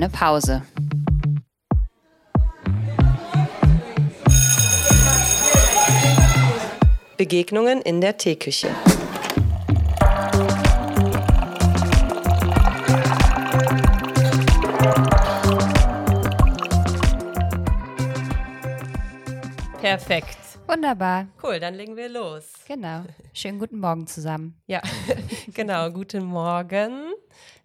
kleine Pause. Begegnungen in der Teeküche. Perfekt. Wunderbar. Cool, dann legen wir los. Genau. Schönen guten Morgen zusammen. Ja, genau. Guten Morgen.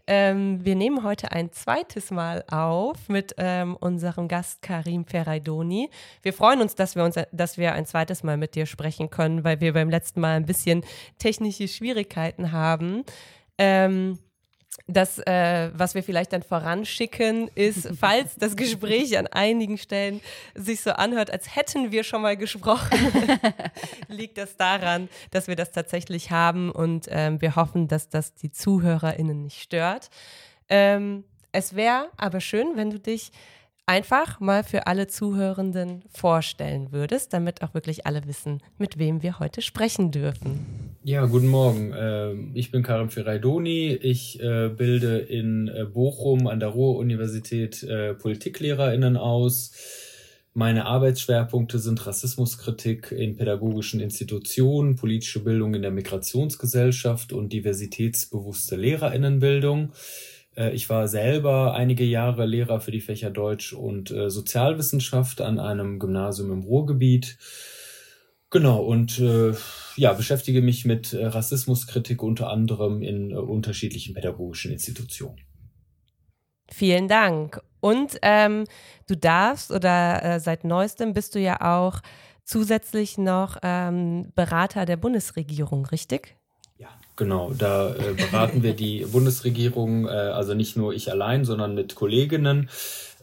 Ähm, wir nehmen heute ein zweites Mal auf mit ähm, unserem Gast Karim Ferraidoni. Wir freuen uns, dass wir, uns, dass wir ein zweites Mal mit dir sprechen können, weil wir beim letzten Mal ein bisschen technische Schwierigkeiten haben. Ähm, das, äh, was wir vielleicht dann voranschicken, ist, falls das Gespräch an einigen Stellen sich so anhört, als hätten wir schon mal gesprochen, liegt das daran, dass wir das tatsächlich haben und ähm, wir hoffen, dass das die ZuhörerInnen nicht stört. Ähm, es wäre aber schön, wenn du dich einfach mal für alle Zuhörenden vorstellen würdest, damit auch wirklich alle wissen, mit wem wir heute sprechen dürfen. Ja, guten Morgen. Ähm, ich bin Karim Ferraidoni. Ich äh, bilde in äh, Bochum an der Ruhr-Universität äh, PpolitiklehrerInnen aus. Meine Arbeitsschwerpunkte sind Rassismuskritik in pädagogischen Institutionen, politische Bildung in der Migrationsgesellschaft und diversitätsbewusste Lehrerinnenbildung. Äh, ich war selber einige Jahre Lehrer für die Fächer Deutsch und äh, Sozialwissenschaft an einem Gymnasium im Ruhrgebiet. Genau, und äh, ja, beschäftige mich mit Rassismuskritik unter anderem in unterschiedlichen pädagogischen Institutionen. Vielen Dank. Und ähm, du darfst oder äh, seit neuestem bist du ja auch zusätzlich noch ähm, Berater der Bundesregierung, richtig? Genau, da äh, beraten wir die Bundesregierung, äh, also nicht nur ich allein, sondern mit Kolleginnen.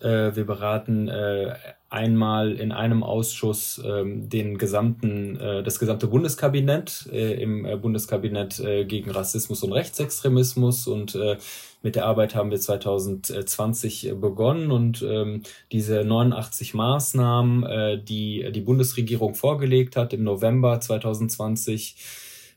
Äh, wir beraten äh, einmal in einem Ausschuss ähm, den gesamten, äh, das gesamte Bundeskabinett äh, im äh, Bundeskabinett äh, gegen Rassismus und Rechtsextremismus und äh, mit der Arbeit haben wir 2020 begonnen und ähm, diese 89 Maßnahmen, äh, die die Bundesregierung vorgelegt hat im November 2020,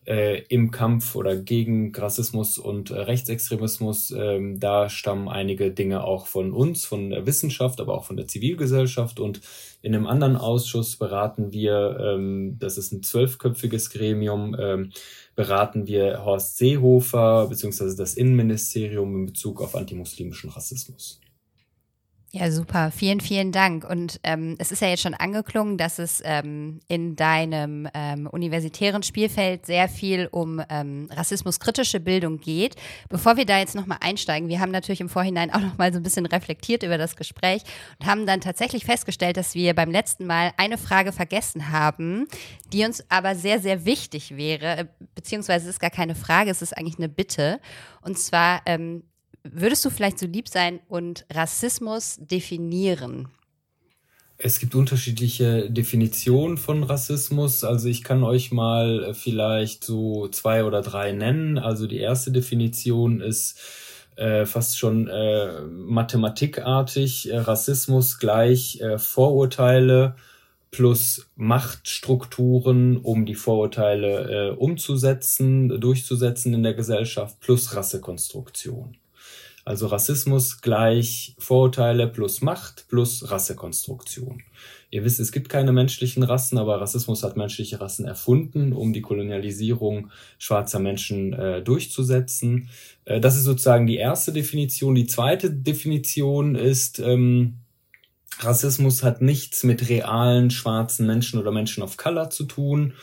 äh, im Kampf oder gegen Rassismus und äh, Rechtsextremismus. Ähm, da stammen einige Dinge auch von uns, von der Wissenschaft, aber auch von der Zivilgesellschaft. Und in einem anderen Ausschuss beraten wir, ähm, das ist ein zwölfköpfiges Gremium, ähm, beraten wir Horst Seehofer beziehungsweise das Innenministerium in Bezug auf antimuslimischen Rassismus. Ja, super. Vielen, vielen Dank. Und ähm, es ist ja jetzt schon angeklungen, dass es ähm, in deinem ähm, universitären Spielfeld sehr viel um ähm, rassismuskritische Bildung geht. Bevor wir da jetzt nochmal einsteigen, wir haben natürlich im Vorhinein auch nochmal so ein bisschen reflektiert über das Gespräch und haben dann tatsächlich festgestellt, dass wir beim letzten Mal eine Frage vergessen haben, die uns aber sehr, sehr wichtig wäre, beziehungsweise es ist gar keine Frage, es ist eigentlich eine Bitte. Und zwar, ähm, Würdest du vielleicht so lieb sein und Rassismus definieren? Es gibt unterschiedliche Definitionen von Rassismus. Also ich kann euch mal äh, vielleicht so zwei oder drei nennen. Also die erste Definition ist äh, fast schon äh, mathematikartig. Äh, Rassismus gleich äh, Vorurteile plus Machtstrukturen, um die Vorurteile äh, umzusetzen, durchzusetzen in der Gesellschaft, plus Rassekonstruktion. Also Rassismus gleich Vorurteile plus Macht plus Rassekonstruktion. Ihr wisst, es gibt keine menschlichen Rassen, aber Rassismus hat menschliche Rassen erfunden, um die Kolonialisierung schwarzer Menschen äh, durchzusetzen. Äh, das ist sozusagen die erste Definition. Die zweite Definition ist, ähm, Rassismus hat nichts mit realen schwarzen Menschen oder Menschen of Color zu tun,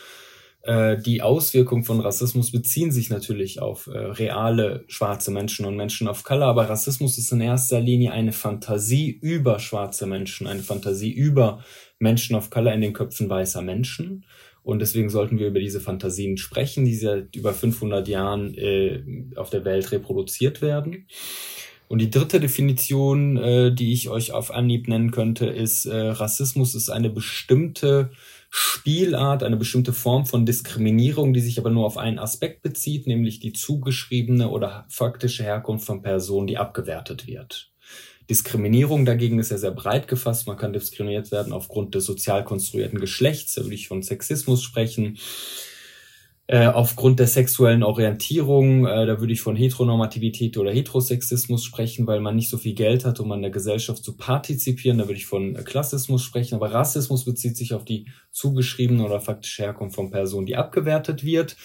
äh, die Auswirkungen von Rassismus beziehen sich natürlich auf äh, reale schwarze Menschen und Menschen of Color, aber Rassismus ist in erster Linie eine Fantasie über schwarze Menschen, eine Fantasie über Menschen of Color in den Köpfen weißer Menschen. Und deswegen sollten wir über diese Fantasien sprechen, die seit über 500 Jahren äh, auf der Welt reproduziert werden. Und die dritte Definition, äh, die ich euch auf Anhieb nennen könnte, ist, äh, Rassismus ist eine bestimmte Spielart, eine bestimmte Form von Diskriminierung, die sich aber nur auf einen Aspekt bezieht, nämlich die zugeschriebene oder faktische Herkunft von Personen, die abgewertet wird. Diskriminierung dagegen ist ja sehr breit gefasst. Man kann diskriminiert werden aufgrund des sozial konstruierten Geschlechts, da würde ich von Sexismus sprechen. Äh, aufgrund der sexuellen Orientierung, äh, da würde ich von Heteronormativität oder Heterosexismus sprechen, weil man nicht so viel Geld hat, um an der Gesellschaft zu partizipieren. Da würde ich von Klassismus sprechen. Aber Rassismus bezieht sich auf die zugeschriebene oder faktische Herkunft von Personen, die abgewertet wird.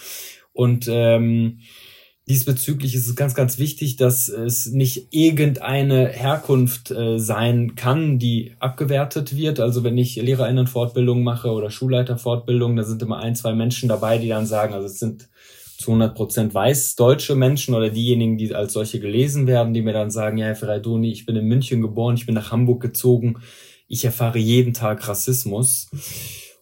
Und ähm, Diesbezüglich ist es ganz, ganz wichtig, dass es nicht irgendeine Herkunft äh, sein kann, die abgewertet wird. Also wenn ich Lehrerinnenfortbildung mache oder Schulleiterfortbildung, da sind immer ein, zwei Menschen dabei, die dann sagen, also es sind zu 100 Prozent weiß deutsche Menschen oder diejenigen, die als solche gelesen werden, die mir dann sagen, ja, Herr Ferraidoni, ich bin in München geboren, ich bin nach Hamburg gezogen, ich erfahre jeden Tag Rassismus.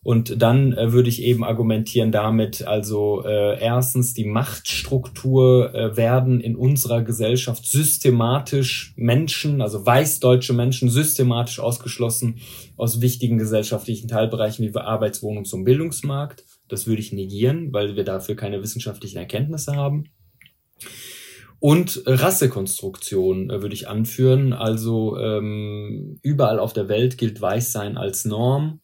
Und dann äh, würde ich eben argumentieren damit, also äh, erstens die Machtstruktur äh, werden in unserer Gesellschaft systematisch Menschen, also weißdeutsche Menschen, systematisch ausgeschlossen aus wichtigen gesellschaftlichen Teilbereichen wie Arbeits-, Wohnungs- und Bildungsmarkt. Das würde ich negieren, weil wir dafür keine wissenschaftlichen Erkenntnisse haben. Und Rassekonstruktion äh, würde ich anführen. Also ähm, überall auf der Welt gilt Weißsein als Norm.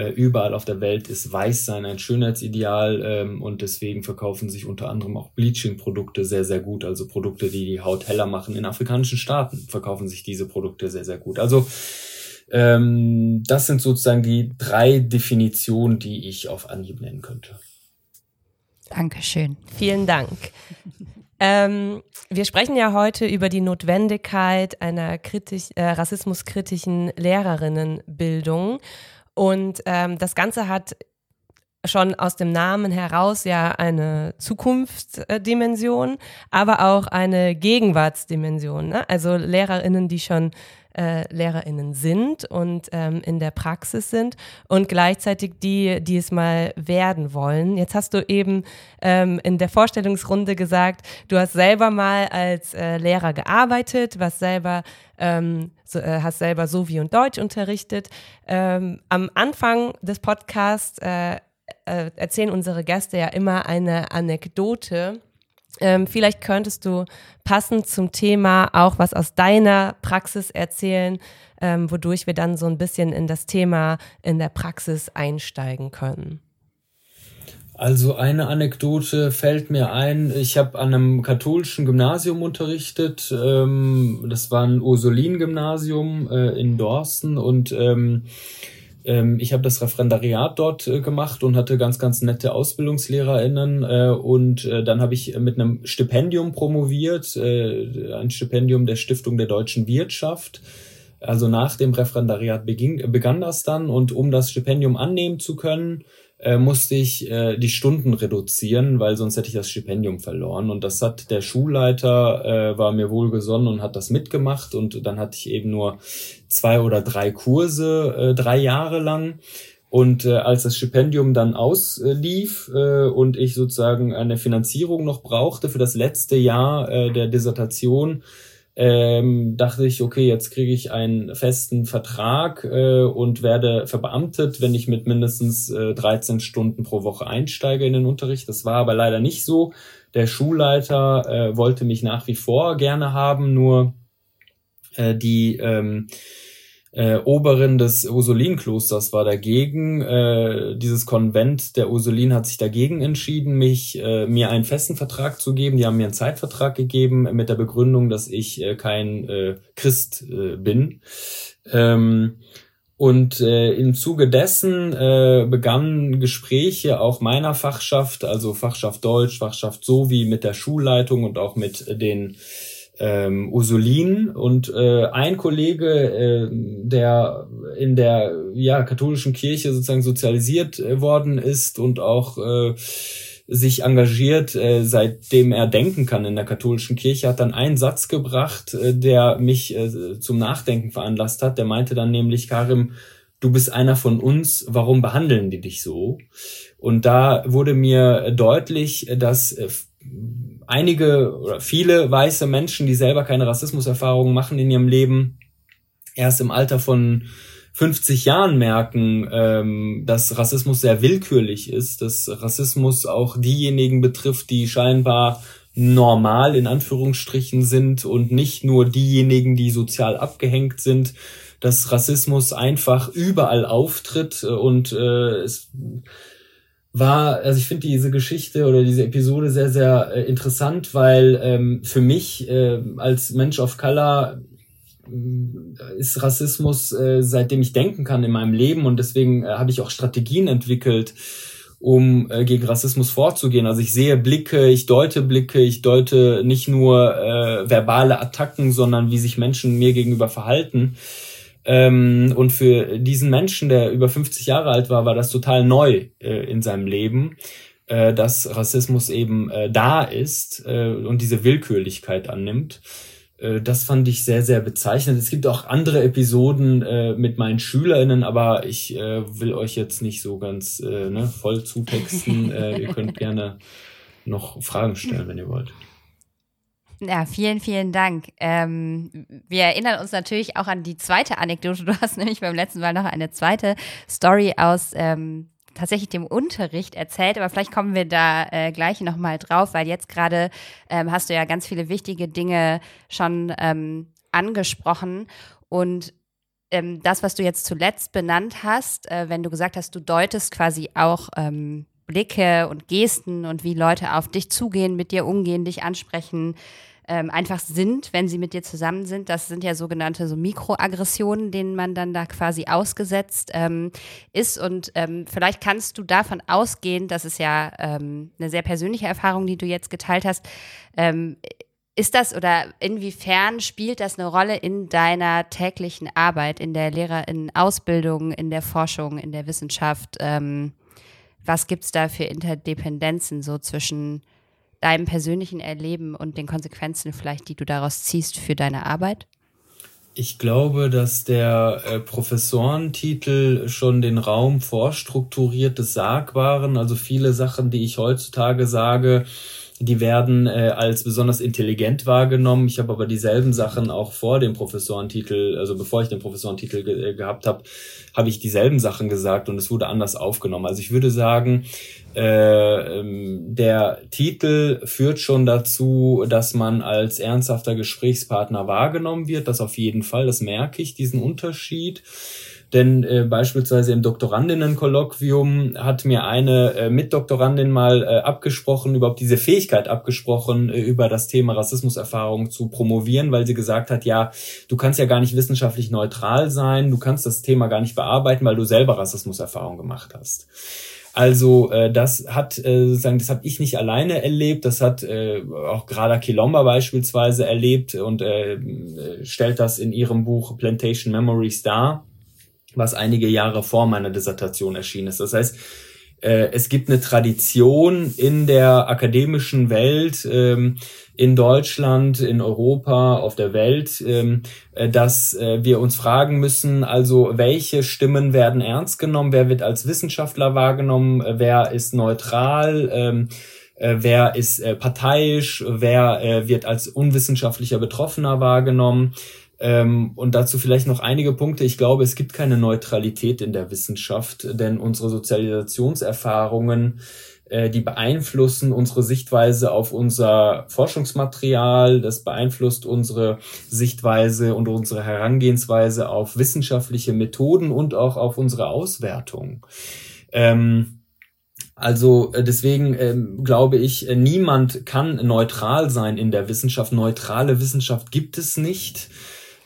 Äh, überall auf der Welt ist Weißsein ein Schönheitsideal ähm, und deswegen verkaufen sich unter anderem auch Bleaching-Produkte sehr, sehr gut. Also Produkte, die die Haut heller machen. In afrikanischen Staaten verkaufen sich diese Produkte sehr, sehr gut. Also ähm, das sind sozusagen die drei Definitionen, die ich auf Anhieb nennen könnte. Dankeschön. Vielen Dank. Ähm, wir sprechen ja heute über die Notwendigkeit einer kritisch, äh, rassismuskritischen Lehrerinnenbildung. Und ähm, das Ganze hat schon aus dem Namen heraus ja eine Zukunftsdimension, aber auch eine Gegenwartsdimension. Ne? Also Lehrerinnen, die schon äh, LehrerInnen sind und ähm, in der Praxis sind und gleichzeitig die, die es mal werden wollen. Jetzt hast du eben ähm, in der Vorstellungsrunde gesagt, du hast selber mal als äh, Lehrer gearbeitet, was selber ähm, äh, hast selber Sovi und Deutsch unterrichtet. Ähm, am Anfang des Podcasts äh, äh, erzählen unsere Gäste ja immer eine Anekdote ähm, vielleicht könntest du passend zum Thema auch was aus deiner Praxis erzählen, ähm, wodurch wir dann so ein bisschen in das Thema in der Praxis einsteigen können. Also eine Anekdote fällt mir ein. Ich habe an einem katholischen Gymnasium unterrichtet. Ähm, das war ein Ursulin-Gymnasium äh, in Dorsten und ähm, ähm, ich habe das Referendariat dort äh, gemacht und hatte ganz, ganz nette AusbildungslehrerInnen. Äh, und dann habe ich mit einem Stipendium promoviert, ein Stipendium der Stiftung der deutschen Wirtschaft. Also nach dem Referendariat beging, begann das dann und um das Stipendium annehmen zu können, äh, musste ich äh, die Stunden reduzieren, weil sonst hätte ich das Stipendium verloren. Und das hat der Schulleiter, äh, war mir wohlgesonnen und hat das mitgemacht. Und dann hatte ich eben nur zwei oder drei Kurse, äh, drei Jahre lang. Und äh, als das Stipendium dann auslief äh, und ich sozusagen eine Finanzierung noch brauchte für das letzte Jahr äh, der Dissertation, ähm, dachte ich, okay, jetzt kriege ich einen festen Vertrag äh, und werde verbeamtet, wenn ich mit mindestens äh, 13 Stunden pro Woche einsteige in den Unterricht. Das war aber leider nicht so. Der Schulleiter äh, wollte mich nach wie vor gerne haben, nur äh, die ähm, äh, Oberin des Ursulinklosters war dagegen. Äh, dieses Konvent der Ursulin hat sich dagegen entschieden, mich äh, mir einen festen Vertrag zu geben. Die haben mir einen Zeitvertrag gegeben mit der Begründung, dass ich äh, kein äh, Christ äh, bin. Ähm, und äh, im Zuge dessen äh, begannen Gespräche auch meiner Fachschaft, also Fachschaft Deutsch, Fachschaft sowie mit der Schulleitung und auch mit den ähm, Ursulin und äh, ein Kollege, äh, der in der ja katholischen Kirche sozusagen sozialisiert äh, worden ist und auch äh, sich engagiert, äh, seitdem er denken kann in der katholischen Kirche, hat dann einen Satz gebracht, äh, der mich äh, zum Nachdenken veranlasst hat. Der meinte dann nämlich, Karim, du bist einer von uns, warum behandeln die dich so? Und da wurde mir deutlich, dass äh, einige oder viele weiße Menschen, die selber keine Rassismuserfahrungen machen in ihrem Leben, erst im Alter von 50 Jahren merken, ähm, dass Rassismus sehr willkürlich ist, dass Rassismus auch diejenigen betrifft, die scheinbar normal in Anführungsstrichen sind und nicht nur diejenigen, die sozial abgehängt sind, dass Rassismus einfach überall auftritt und äh, es war, also ich finde diese Geschichte oder diese Episode sehr, sehr äh, interessant, weil ähm, für mich äh, als Mensch of Color äh, ist Rassismus, äh, seitdem ich denken kann in meinem Leben und deswegen äh, habe ich auch Strategien entwickelt, um äh, gegen Rassismus vorzugehen. Also ich sehe Blicke, ich deute Blicke, ich deute nicht nur äh, verbale Attacken, sondern wie sich Menschen mir gegenüber verhalten. Ähm, und für diesen Menschen, der über 50 Jahre alt war, war das total neu äh, in seinem Leben, äh, dass Rassismus eben äh, da ist äh, und diese Willkürlichkeit annimmt. Äh, das fand ich sehr, sehr bezeichnend. Es gibt auch andere Episoden äh, mit meinen SchülerInnen, aber ich will euch jetzt nicht so ganz ne, voll zutexten. ihr könnt gerne noch Fragen stellen, wenn ihr wollt. Ja, vielen, vielen Dank. Ähm, wir erinnern uns natürlich auch an die zweite Anekdote. Du hast nämlich beim letzten Mal noch eine zweite Story aus ähm, tatsächlich dem Unterricht erzählt, aber vielleicht kommen wir da äh, gleich nochmal drauf, weil jetzt gerade ähm, hast du ja ganz viele wichtige Dinge schon ähm, angesprochen und ähm, das, was du jetzt zuletzt benannt hast, äh, wenn du gesagt hast, du deutest quasi auch ähm, Blicke und Gesten und wie Leute auf dich zugehen, mit dir umgehen, dich ansprechen, ähm, einfach sind, wenn sie mit dir zusammen sind. Das sind ja sogenannte so Mikroaggressionen, denen man dann da quasi ausgesetzt ähm, ist. Und ähm, vielleicht kannst du davon ausgehen, das ist ja ähm, eine sehr persönliche Erfahrung, die du jetzt geteilt hast. Ähm, ist das oder inwiefern spielt das eine Rolle in deiner täglichen Arbeit, in der Lehrerinnen-Ausbildung, in der Forschung, in der Wissenschaft? Ähm, was gibt es da für Interdependenzen so zwischen deinem persönlichen Erleben und den Konsequenzen vielleicht, die du daraus ziehst für deine Arbeit? Ich glaube, dass der äh, Professorentitel schon den Raum vorstrukturiert des Sagbaren, also viele Sachen, die ich heutzutage sage, die werden äh, als besonders intelligent wahrgenommen. Ich habe aber dieselben Sachen auch vor dem Professorentitel, also bevor ich den Professorentitel ge äh, gehabt habe, habe ich dieselben Sachen gesagt und es wurde anders aufgenommen. Also ich würde sagen, äh, ähm, der Titel führt schon dazu, dass man als ernsthafter Gesprächspartner wahrgenommen wird. Das auf jeden Fall, das merke ich, diesen Unterschied. Denn äh, beispielsweise im Doktorandinnenkolloquium hat mir eine äh, Mitdoktorandin mal äh, abgesprochen, überhaupt diese Fähigkeit abgesprochen, äh, über das Thema Rassismuserfahrung zu promovieren, weil sie gesagt hat, ja, du kannst ja gar nicht wissenschaftlich neutral sein, du kannst das Thema gar nicht bearbeiten, weil du selber Rassismuserfahrung gemacht hast. Also äh, das hat äh, sozusagen, das habe ich nicht alleine erlebt, das hat äh, auch Grada Kilomba beispielsweise erlebt und äh, stellt das in ihrem Buch Plantation Memories dar was einige Jahre vor meiner Dissertation erschienen ist. Das heißt, äh, es gibt eine Tradition in der akademischen Welt, ähm, in Deutschland, in Europa, auf der Welt, ähm, äh, dass äh, wir uns fragen müssen, also welche Stimmen werden ernst genommen, wer wird als Wissenschaftler wahrgenommen, wer ist neutral, ähm, wer ist parteiisch, wer wird als unwissenschaftlicher Betroffener wahrgenommen. Ähm, und dazu vielleicht noch einige Punkte. Ich glaube, es gibt keine Neutralität in der Wissenschaft, denn unsere Sozialisationserfahrungen, äh, die beeinflussen unsere Sichtweise auf unser Forschungsmaterial, das beeinflusst unsere Sichtweise und unsere Herangehensweise auf wissenschaftliche Methoden und auch auf unsere Auswertung. Ähm, also äh, deswegen ähm, glaube ich, äh, niemand kann neutral sein in der Wissenschaft. Neutrale Wissenschaft gibt es nicht.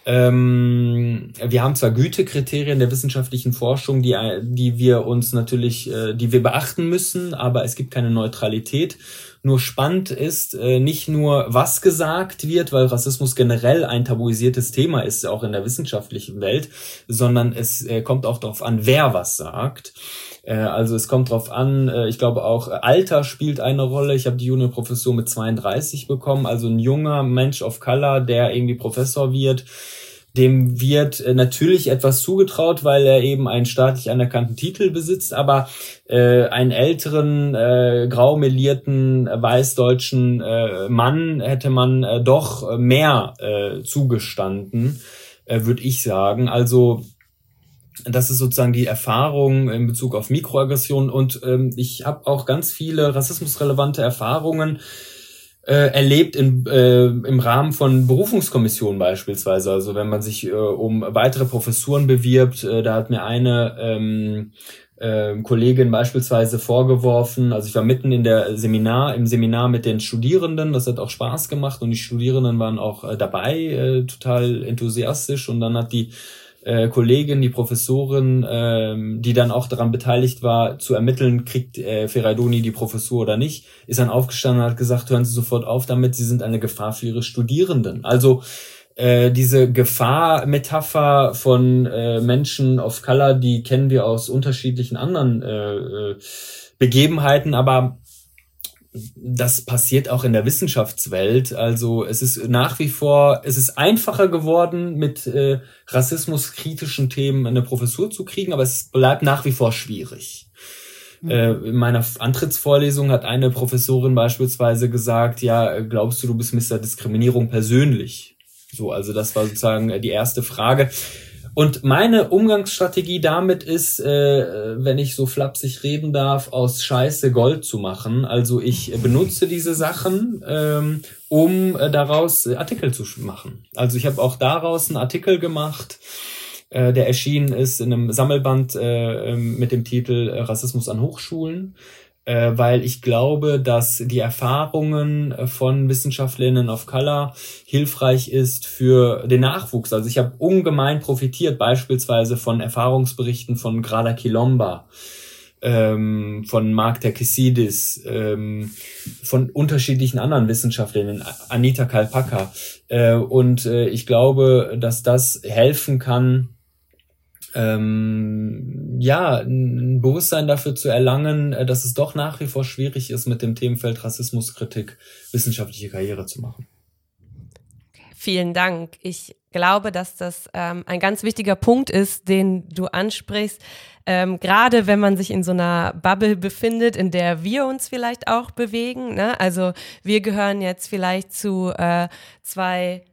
Ähm, wir haben zwar Gütekriterien der wissenschaftlichen Forschung, die, die wir uns natürlich, äh, die wir beachten müssen, aber es gibt keine Neutralität. Nur spannend ist äh, nicht nur, was gesagt wird, weil Rassismus generell ein tabuisiertes Thema ist, auch in der wissenschaftlichen Welt, sondern es äh, kommt auch darauf an, wer was sagt. Äh, also es kommt drauf an, äh, ich glaube auch äh, Alter spielt eine Rolle. Ich habe die Juniorprofessur mit 32 bekommen, also ein junger Mensch of Color, der irgendwie Professor wird. Dem wird natürlich etwas zugetraut, weil er eben einen staatlich anerkannten Titel besitzt, aber äh, einen älteren, äh, graumelierten, weißdeutschen äh, Mann hätte man äh, doch mehr äh, zugestanden, äh, würde ich sagen. Also das ist sozusagen die Erfahrung in Bezug auf Mikroaggressionen und ähm, ich habe auch ganz viele rassismusrelevante Erfahrungen äh, erlebt in, äh, im Rahmen von Berufungskommissionen beispielsweise. Also wenn man sich äh, um weitere Professuren bewirbt, äh, da hat mir eine ähm, äh, Kollegin beispielsweise vorgeworfen, also ich war mitten in der Seminar, im Seminar mit den Studierenden, das hat auch Spaß gemacht und die Studierenden waren auch äh, dabei, äh, total enthusiastisch und dann hat die äh, Kollegin, die Professorin, ähm, die dann auch daran beteiligt war, zu ermitteln, kriegt äh, Ferraidoni die Professur oder nicht, ist dann aufgestanden und hat gesagt, hören Sie sofort auf damit, Sie sind eine Gefahr für Ihre Studierenden. Also äh, diese Gefahr-Metapher von äh, Menschen of Color, die kennen wir aus unterschiedlichen anderen äh, äh Begebenheiten, aber das passiert auch in der Wissenschaftswelt. Also es ist nach wie vor, es ist einfacher geworden, mit äh, rassismuskritischen Themen eine Professur zu kriegen, aber es bleibt nach wie vor schwierig. Mhm. Äh, in meiner Antrittsvorlesung hat eine Professorin beispielsweise gesagt, ja, glaubst du, du bist Mr. Diskriminierung persönlich? So, also das war sozusagen die erste Frage. Und meine Umgangsstrategie damit ist, äh, wenn ich so flapsig reden darf, aus Scheiße Gold zu machen. Also ich benutze diese Sachen, ähm, um äh, daraus Artikel zu machen. Also ich habe auch daraus einen Artikel gemacht, äh, der erschienen ist in einem Sammelband äh, ähm, mit dem Titel Rassismus an Hochschulen äh, weil ich glaube, dass die Erfahrungen äh, von Wissenschaftlerinnen of Color hilfreich ist für den Nachwuchs. Also ich habe ungemein profitiert beispielsweise von Erfahrungsberichten von Grada Kilomba, ähm, von Mark Terkesidis, ähm, von unterschiedlichen anderen Wissenschaftlerinnen, Anita Kalpaka. Äh, und äh, ich glaube, dass das helfen kann, ähm, ja, ein Bewusstsein dafür zu erlangen, äh, dass es doch nach wie vor schwierig ist, mit dem Themenfeld Rassismuskritik wissenschaftliche Karriere zu machen. Vielen Dank. Ich glaube, dass das ähm, ein ganz wichtiger Punkt ist, den du ansprichst. Ähm, Gerade wenn man sich in so einer Bubble befindet, in der wir uns vielleicht auch bewegen. Ne? Also wir gehören jetzt vielleicht zu äh, zwei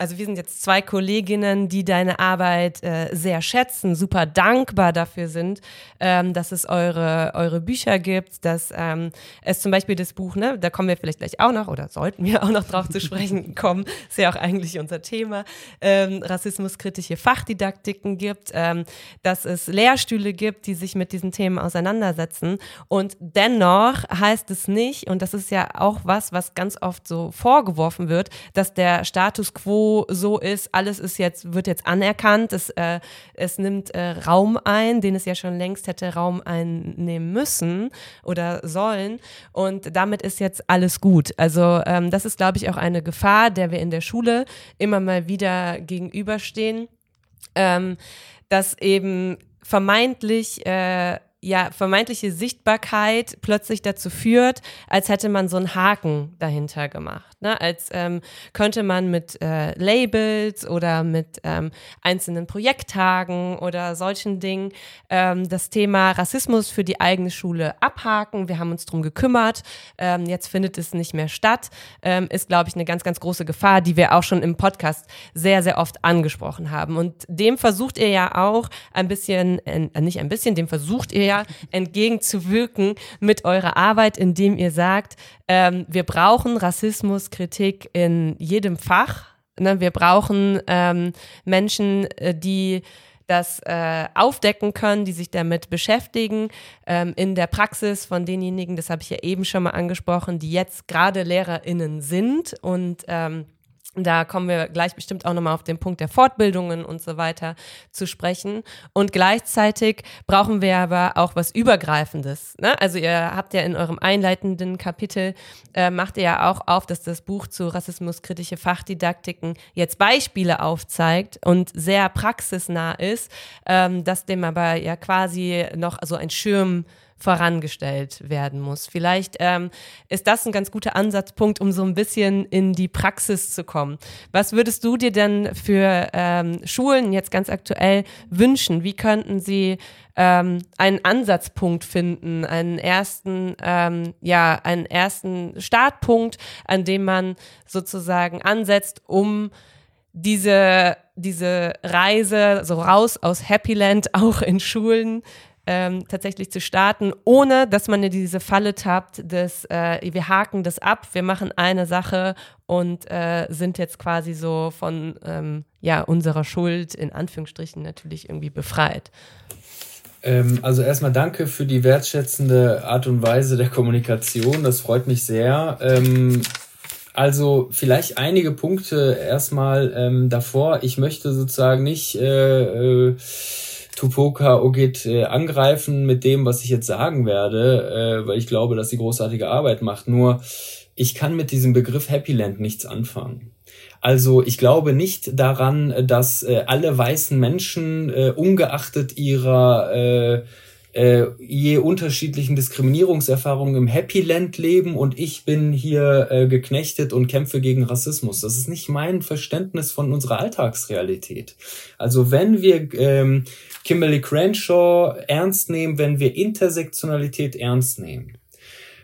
also wir sind jetzt zwei Kolleginnen, die deine Arbeit äh, sehr schätzen, super dankbar dafür sind, ähm, dass es eure, eure Bücher gibt, dass ähm, es zum Beispiel das Buch, ne, da kommen wir vielleicht gleich auch noch oder sollten wir auch noch drauf zu sprechen kommen, ist ja auch eigentlich unser Thema, ähm, rassismuskritische Fachdidaktiken gibt, ähm, dass es Lehrstühle gibt, die sich mit diesen Themen auseinandersetzen. Und dennoch heißt es nicht, und das ist ja auch was, was ganz oft so vorgeworfen wird, dass der Status quo so ist, alles ist jetzt, wird jetzt anerkannt, es, äh, es nimmt äh, Raum ein, den es ja schon längst hätte Raum einnehmen müssen oder sollen. Und damit ist jetzt alles gut. Also ähm, das ist, glaube ich, auch eine Gefahr, der wir in der Schule immer mal wieder gegenüberstehen, ähm, dass eben vermeintlich äh, ja, vermeintliche Sichtbarkeit plötzlich dazu führt, als hätte man so einen Haken dahinter gemacht. Ne? Als ähm, könnte man mit äh, Labels oder mit ähm, einzelnen Projekttagen oder solchen Dingen ähm, das Thema Rassismus für die eigene Schule abhaken. Wir haben uns drum gekümmert. Ähm, jetzt findet es nicht mehr statt. Ähm, ist, glaube ich, eine ganz, ganz große Gefahr, die wir auch schon im Podcast sehr, sehr oft angesprochen haben. Und dem versucht ihr ja auch ein bisschen, äh, nicht ein bisschen, dem versucht ihr ja entgegenzuwirken mit eurer Arbeit, indem ihr sagt, ähm, wir brauchen Rassismuskritik in jedem Fach. Ne? Wir brauchen ähm, Menschen, äh, die das äh, aufdecken können, die sich damit beschäftigen. Ähm, in der Praxis von denjenigen, das habe ich ja eben schon mal angesprochen, die jetzt gerade LehrerInnen sind und ähm, da kommen wir gleich bestimmt auch nochmal auf den Punkt der Fortbildungen und so weiter zu sprechen. Und gleichzeitig brauchen wir aber auch was Übergreifendes. Ne? Also ihr habt ja in eurem einleitenden Kapitel, äh, macht ihr ja auch auf, dass das Buch zu rassismuskritische Fachdidaktiken jetzt Beispiele aufzeigt und sehr praxisnah ist, ähm, dass dem aber ja quasi noch so ein Schirm vorangestellt werden muss. Vielleicht ähm, ist das ein ganz guter Ansatzpunkt, um so ein bisschen in die Praxis zu kommen. Was würdest du dir denn für ähm, Schulen jetzt ganz aktuell wünschen? Wie könnten sie ähm, einen Ansatzpunkt finden, einen ersten, ähm, ja, einen ersten Startpunkt, an dem man sozusagen ansetzt, um diese, diese Reise so raus aus Happyland auch in Schulen ähm, tatsächlich zu starten, ohne dass man in diese Falle tappt, dass äh, wir haken das ab, wir machen eine Sache und äh, sind jetzt quasi so von ähm, ja, unserer Schuld in Anführungsstrichen natürlich irgendwie befreit. Ähm, also erstmal danke für die wertschätzende Art und Weise der Kommunikation. Das freut mich sehr. Ähm, also vielleicht einige Punkte erstmal ähm, davor. Ich möchte sozusagen nicht äh, äh, Tupoka Ogit äh, angreifen mit dem, was ich jetzt sagen werde, äh, weil ich glaube, dass sie großartige Arbeit macht. Nur ich kann mit diesem Begriff Happy Land nichts anfangen. Also ich glaube nicht daran, dass äh, alle weißen Menschen äh, ungeachtet ihrer äh, äh, je unterschiedlichen Diskriminierungserfahrungen im Happy Land leben und ich bin hier äh, geknechtet und kämpfe gegen Rassismus. Das ist nicht mein Verständnis von unserer Alltagsrealität. Also wenn wir ähm, Kimberly Crenshaw ernst nehmen, wenn wir Intersektionalität ernst nehmen,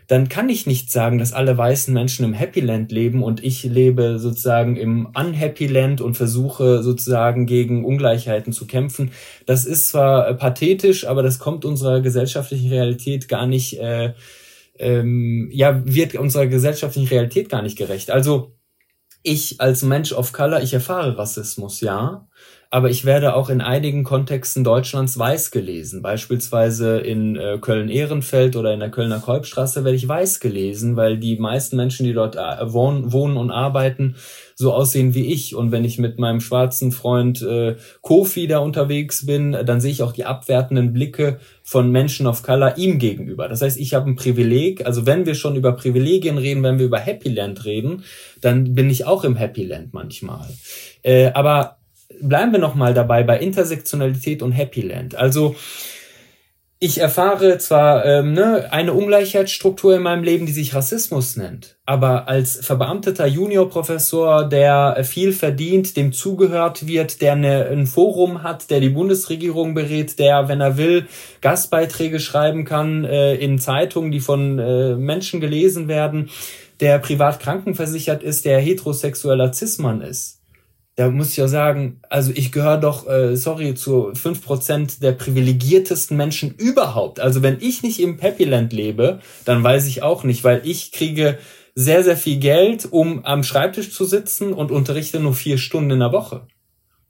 dann kann ich nicht sagen, dass alle weißen Menschen im Happy Land leben und ich lebe sozusagen im Unhappy Land und versuche sozusagen gegen Ungleichheiten zu kämpfen. Das ist zwar pathetisch, aber das kommt unserer gesellschaftlichen Realität gar nicht, äh, ähm, ja, wird unserer gesellschaftlichen Realität gar nicht gerecht. Also ich als Mensch of Color, ich erfahre Rassismus, ja aber ich werde auch in einigen Kontexten Deutschlands weiß gelesen. Beispielsweise in äh, Köln-Ehrenfeld oder in der Kölner Kolbstraße werde ich weiß gelesen, weil die meisten Menschen, die dort äh, wohnen, wohnen und arbeiten, so aussehen wie ich. Und wenn ich mit meinem schwarzen Freund äh, Kofi da unterwegs bin, dann sehe ich auch die abwertenden Blicke von Menschen of Color ihm gegenüber. Das heißt, ich habe ein Privileg. Also wenn wir schon über Privilegien reden, wenn wir über Happy Land reden, dann bin ich auch im Happy Land manchmal. Äh, aber bleiben wir nochmal dabei bei Intersektionalität und Happy Land. Also ich erfahre zwar ähm, ne, eine Ungleichheitsstruktur in meinem Leben, die sich Rassismus nennt, aber als verbeamteter Juniorprofessor, der viel verdient, dem zugehört wird, der eine, ein Forum hat, der die Bundesregierung berät, der, wenn er will, Gastbeiträge schreiben kann äh, in Zeitungen, die von äh, Menschen gelesen werden, der privat krankenversichert ist, der heterosexueller Cis-Mann ist da muss ich ja sagen, also ich gehöre doch, äh, sorry, zu fünf Prozent der privilegiertesten Menschen überhaupt. Also wenn ich nicht im Peppyland lebe, dann weiß ich auch nicht, weil ich kriege sehr, sehr viel Geld, um am Schreibtisch zu sitzen und unterrichte nur vier Stunden in der Woche.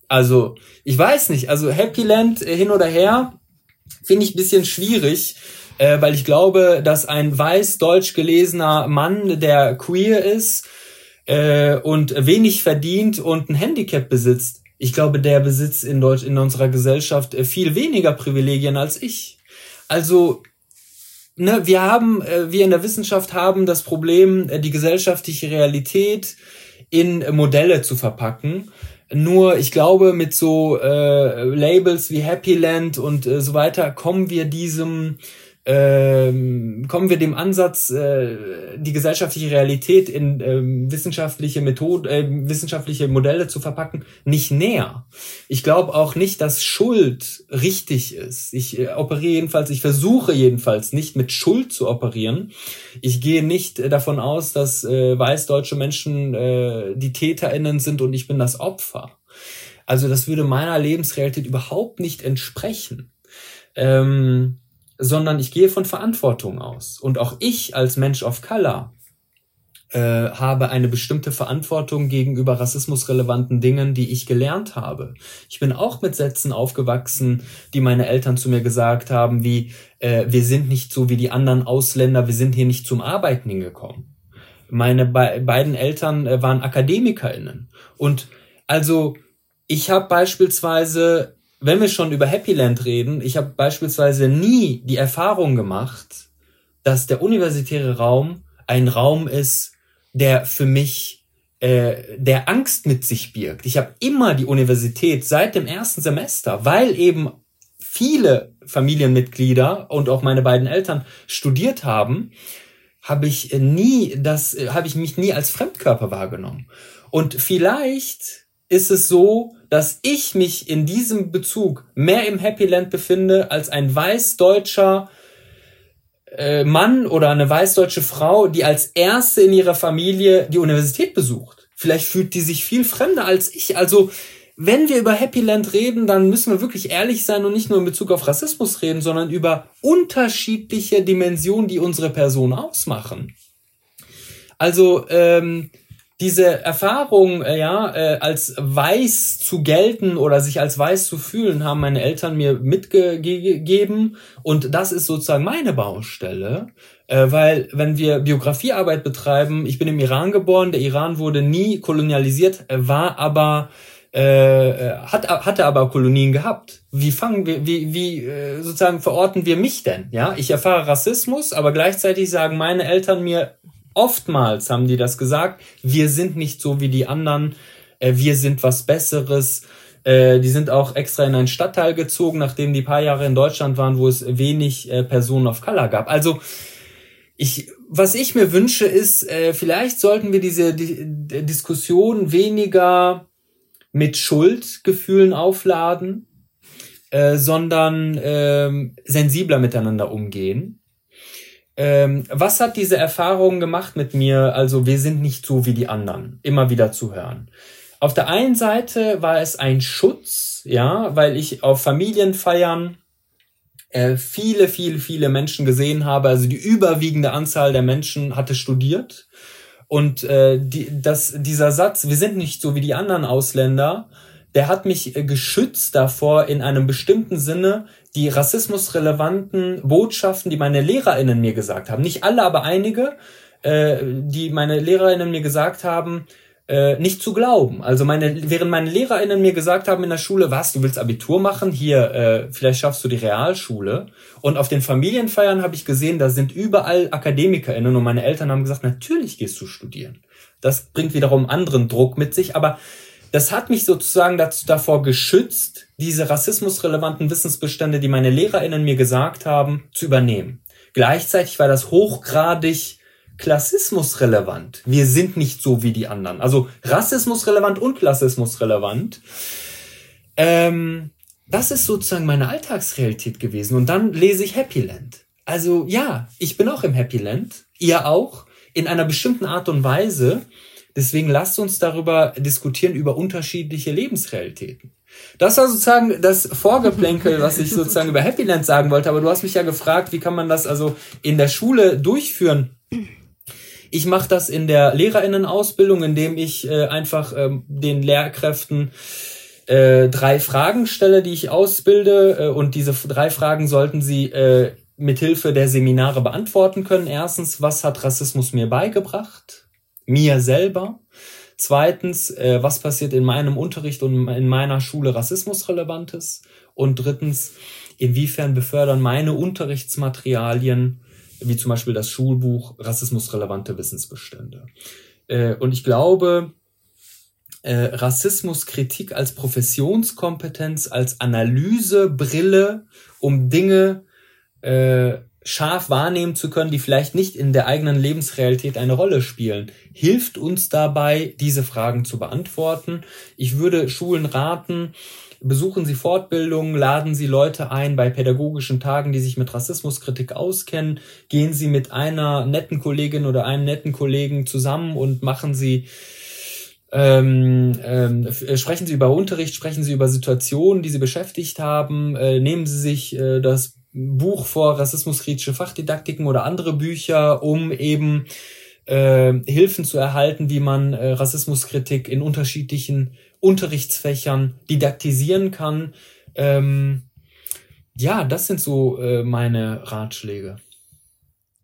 Also, ich weiß nicht, also Happyland äh, hin oder her, finde ich bisschen schwierig, äh, weil ich glaube, dass ein weiß deutsch gelesener Mann, der queer ist, äh, und wenig verdient und ein Handicap besitzt, ich glaube, der besitzt in Deutsch in unserer Gesellschaft äh, viel weniger Privilegien als ich. Also ne, wir haben, äh, wir in der Wissenschaft haben das Problem, äh, die gesellschaftliche Realität in Modelle zu verpacken. Nur, ich glaube, mit so äh, Labels wie Happy Land und äh, so weiter kommen wir diesem ähm, kommen wir dem Ansatz, äh, die gesellschaftliche Realität in ähm, wissenschaftliche Methode, äh, wissenschaftliche Modelle zu verpacken, nicht näher. Ich glaube auch nicht, dass Schuld richtig ist. Ich äh, operiere jedenfalls, ich versuche jedenfalls nicht mit Schuld zu operieren. Ich gehe nicht äh, davon aus, dass äh, weißdeutsche Menschen äh, die TäterInnen sind und ich bin das Opfer. Also das würde meiner Lebensrealität überhaupt nicht entsprechen. Ähm, sondern ich gehe von Verantwortung aus. Und auch ich als Mensch of Color äh, habe eine bestimmte Verantwortung gegenüber rassismusrelevanten Dingen, die ich gelernt habe. Ich bin auch mit Sätzen aufgewachsen, die meine Eltern zu mir gesagt haben, wie äh, wir sind nicht so wie die anderen Ausländer, wir sind hier nicht zum Arbeiten hingekommen. Meine be beiden Eltern äh, waren AkademikerInnen. Und also ich habe beispielsweise wenn wir schon über Happy Land reden, ich habe beispielsweise nie die Erfahrung gemacht, dass der universitäre Raum ein Raum ist, der für mich äh, der Angst mit sich birgt. Ich habe immer die Universität seit dem ersten Semester, weil eben viele Familienmitglieder und auch meine beiden Eltern studiert haben, habe ich nie das, habe ich mich nie als Fremdkörper wahrgenommen. Und vielleicht ist es so, dass ich mich in diesem Bezug mehr im Happy Land befinde als ein weißdeutscher äh, Mann oder eine weißdeutsche Frau, die als erste in ihrer Familie die Universität besucht. Vielleicht fühlt die sich viel fremder als ich. Also wenn wir über Happy Land reden, dann müssen wir wirklich ehrlich sein und nicht nur in Bezug auf Rassismus reden, sondern über unterschiedliche Dimensionen, die unsere Person ausmachen. Also ähm, diese Erfahrung, äh, ja, äh, als weiß zu gelten oder sich als weiß zu fühlen, haben meine Eltern mir mitgegeben und das ist sozusagen meine Baustelle, äh, weil wenn wir Biografiearbeit betreiben, ich bin im Iran geboren, der Iran wurde nie kolonialisiert, war aber äh, hat, hatte aber Kolonien gehabt. Wie fangen wir, wie, wie äh, sozusagen verorten wir mich denn? Ja, ich erfahre Rassismus, aber gleichzeitig sagen meine Eltern mir, oftmals haben die das gesagt, wir sind nicht so wie die anderen, äh, wir sind was Besseres. Äh, die sind auch extra in einen Stadtteil gezogen, nachdem die paar Jahre in Deutschland waren, wo es wenig äh, Personen of Color gab. Also ich, was ich mir wünsche, ist, vielleicht sollten wir diese die, die Diskussion weniger mit Schuldgefühlen aufladen, sondern ähm, sensibler miteinander umgehen. Ähm, was hat diese Erfahrung gemacht mit mir? Also wir sind nicht so wie die anderen, immer wieder zu hören. Auf der einen Seite war es ein Schutz, ja, weil ich auf Familienfeiern äh, viele, viele, viele Menschen gesehen habe. Also die überwiegende Anzahl der Menschen hatte studiert und äh, die, das, dieser Satz, wir sind nicht so wie die anderen Ausländer, der hat mich äh, geschützt davor, in einem bestimmten Sinne die rassismusrelevanten Botschaften, die meine LehrerInnen mir gesagt haben, nicht alle, aber einige, äh, die meine LehrerInnen mir gesagt haben, äh, nicht zu glauben. Also meine, während meine LehrerInnen mir gesagt haben in der Schule, was, du willst Abitur machen? Hier, äh, vielleicht schaffst du die Realschule. Und auf den Familienfeiern habe ich gesehen, da sind überall AkademikerInnen und meine Eltern haben gesagt, natürlich gehst du studieren. Das bringt wiederum anderen Druck mit sich, aber das hat mich sozusagen dazu, davor geschützt, diese rassismusrelevanten Wissensbestände, die meine LehrerInnen mir gesagt haben, zu übernehmen. Gleichzeitig war das hochgradig klassismusrelevant. Wir sind nicht so wie die anderen. Also rassismusrelevant und klassismusrelevant. Ähm, das ist sozusagen meine Alltagsrealität gewesen. Und dann lese ich Happy Land. Also ja, ich bin auch im Happy Land. Ihr auch. In einer bestimmten Art und Weise. Deswegen lasst uns darüber diskutieren, über unterschiedliche Lebensrealitäten. Das war sozusagen das Vorgeplänkel, was ich sozusagen über Happy Land sagen wollte. Aber du hast mich ja gefragt, wie kann man das also in der Schule durchführen? Ich mache das in der Lehrerinnenausbildung, indem ich äh, einfach ähm, den Lehrkräften äh, drei Fragen stelle, die ich ausbilde. Äh, und diese drei Fragen sollten sie äh, mithilfe der Seminare beantworten können. Erstens, was hat Rassismus mir beigebracht? Mir selber. Zweitens, äh, was passiert in meinem Unterricht und in meiner Schule Rassismusrelevantes? Und drittens, inwiefern befördern meine Unterrichtsmaterialien wie zum Beispiel das Schulbuch Rassismusrelevante Wissensbestände. Äh, und ich glaube, äh, Rassismuskritik als Professionskompetenz, als Analysebrille, um Dinge äh, scharf wahrnehmen zu können, die vielleicht nicht in der eigenen Lebensrealität eine Rolle spielen, hilft uns dabei, diese Fragen zu beantworten. Ich würde Schulen raten, besuchen Sie Fortbildungen, laden Sie Leute ein bei pädagogischen Tagen, die sich mit Rassismuskritik auskennen, gehen Sie mit einer netten Kollegin oder einem netten Kollegen zusammen und machen Sie ähm, ähm, sprechen Sie über Unterricht, sprechen Sie über Situationen, die Sie beschäftigt haben, äh, nehmen Sie sich äh, das Buch vor rassismuskritische Fachdidaktiken oder andere Bücher, um eben äh, Hilfen zu erhalten, wie man äh, Rassismuskritik in unterschiedlichen Unterrichtsfächern didaktisieren kann. Ähm, ja, das sind so äh, meine Ratschläge.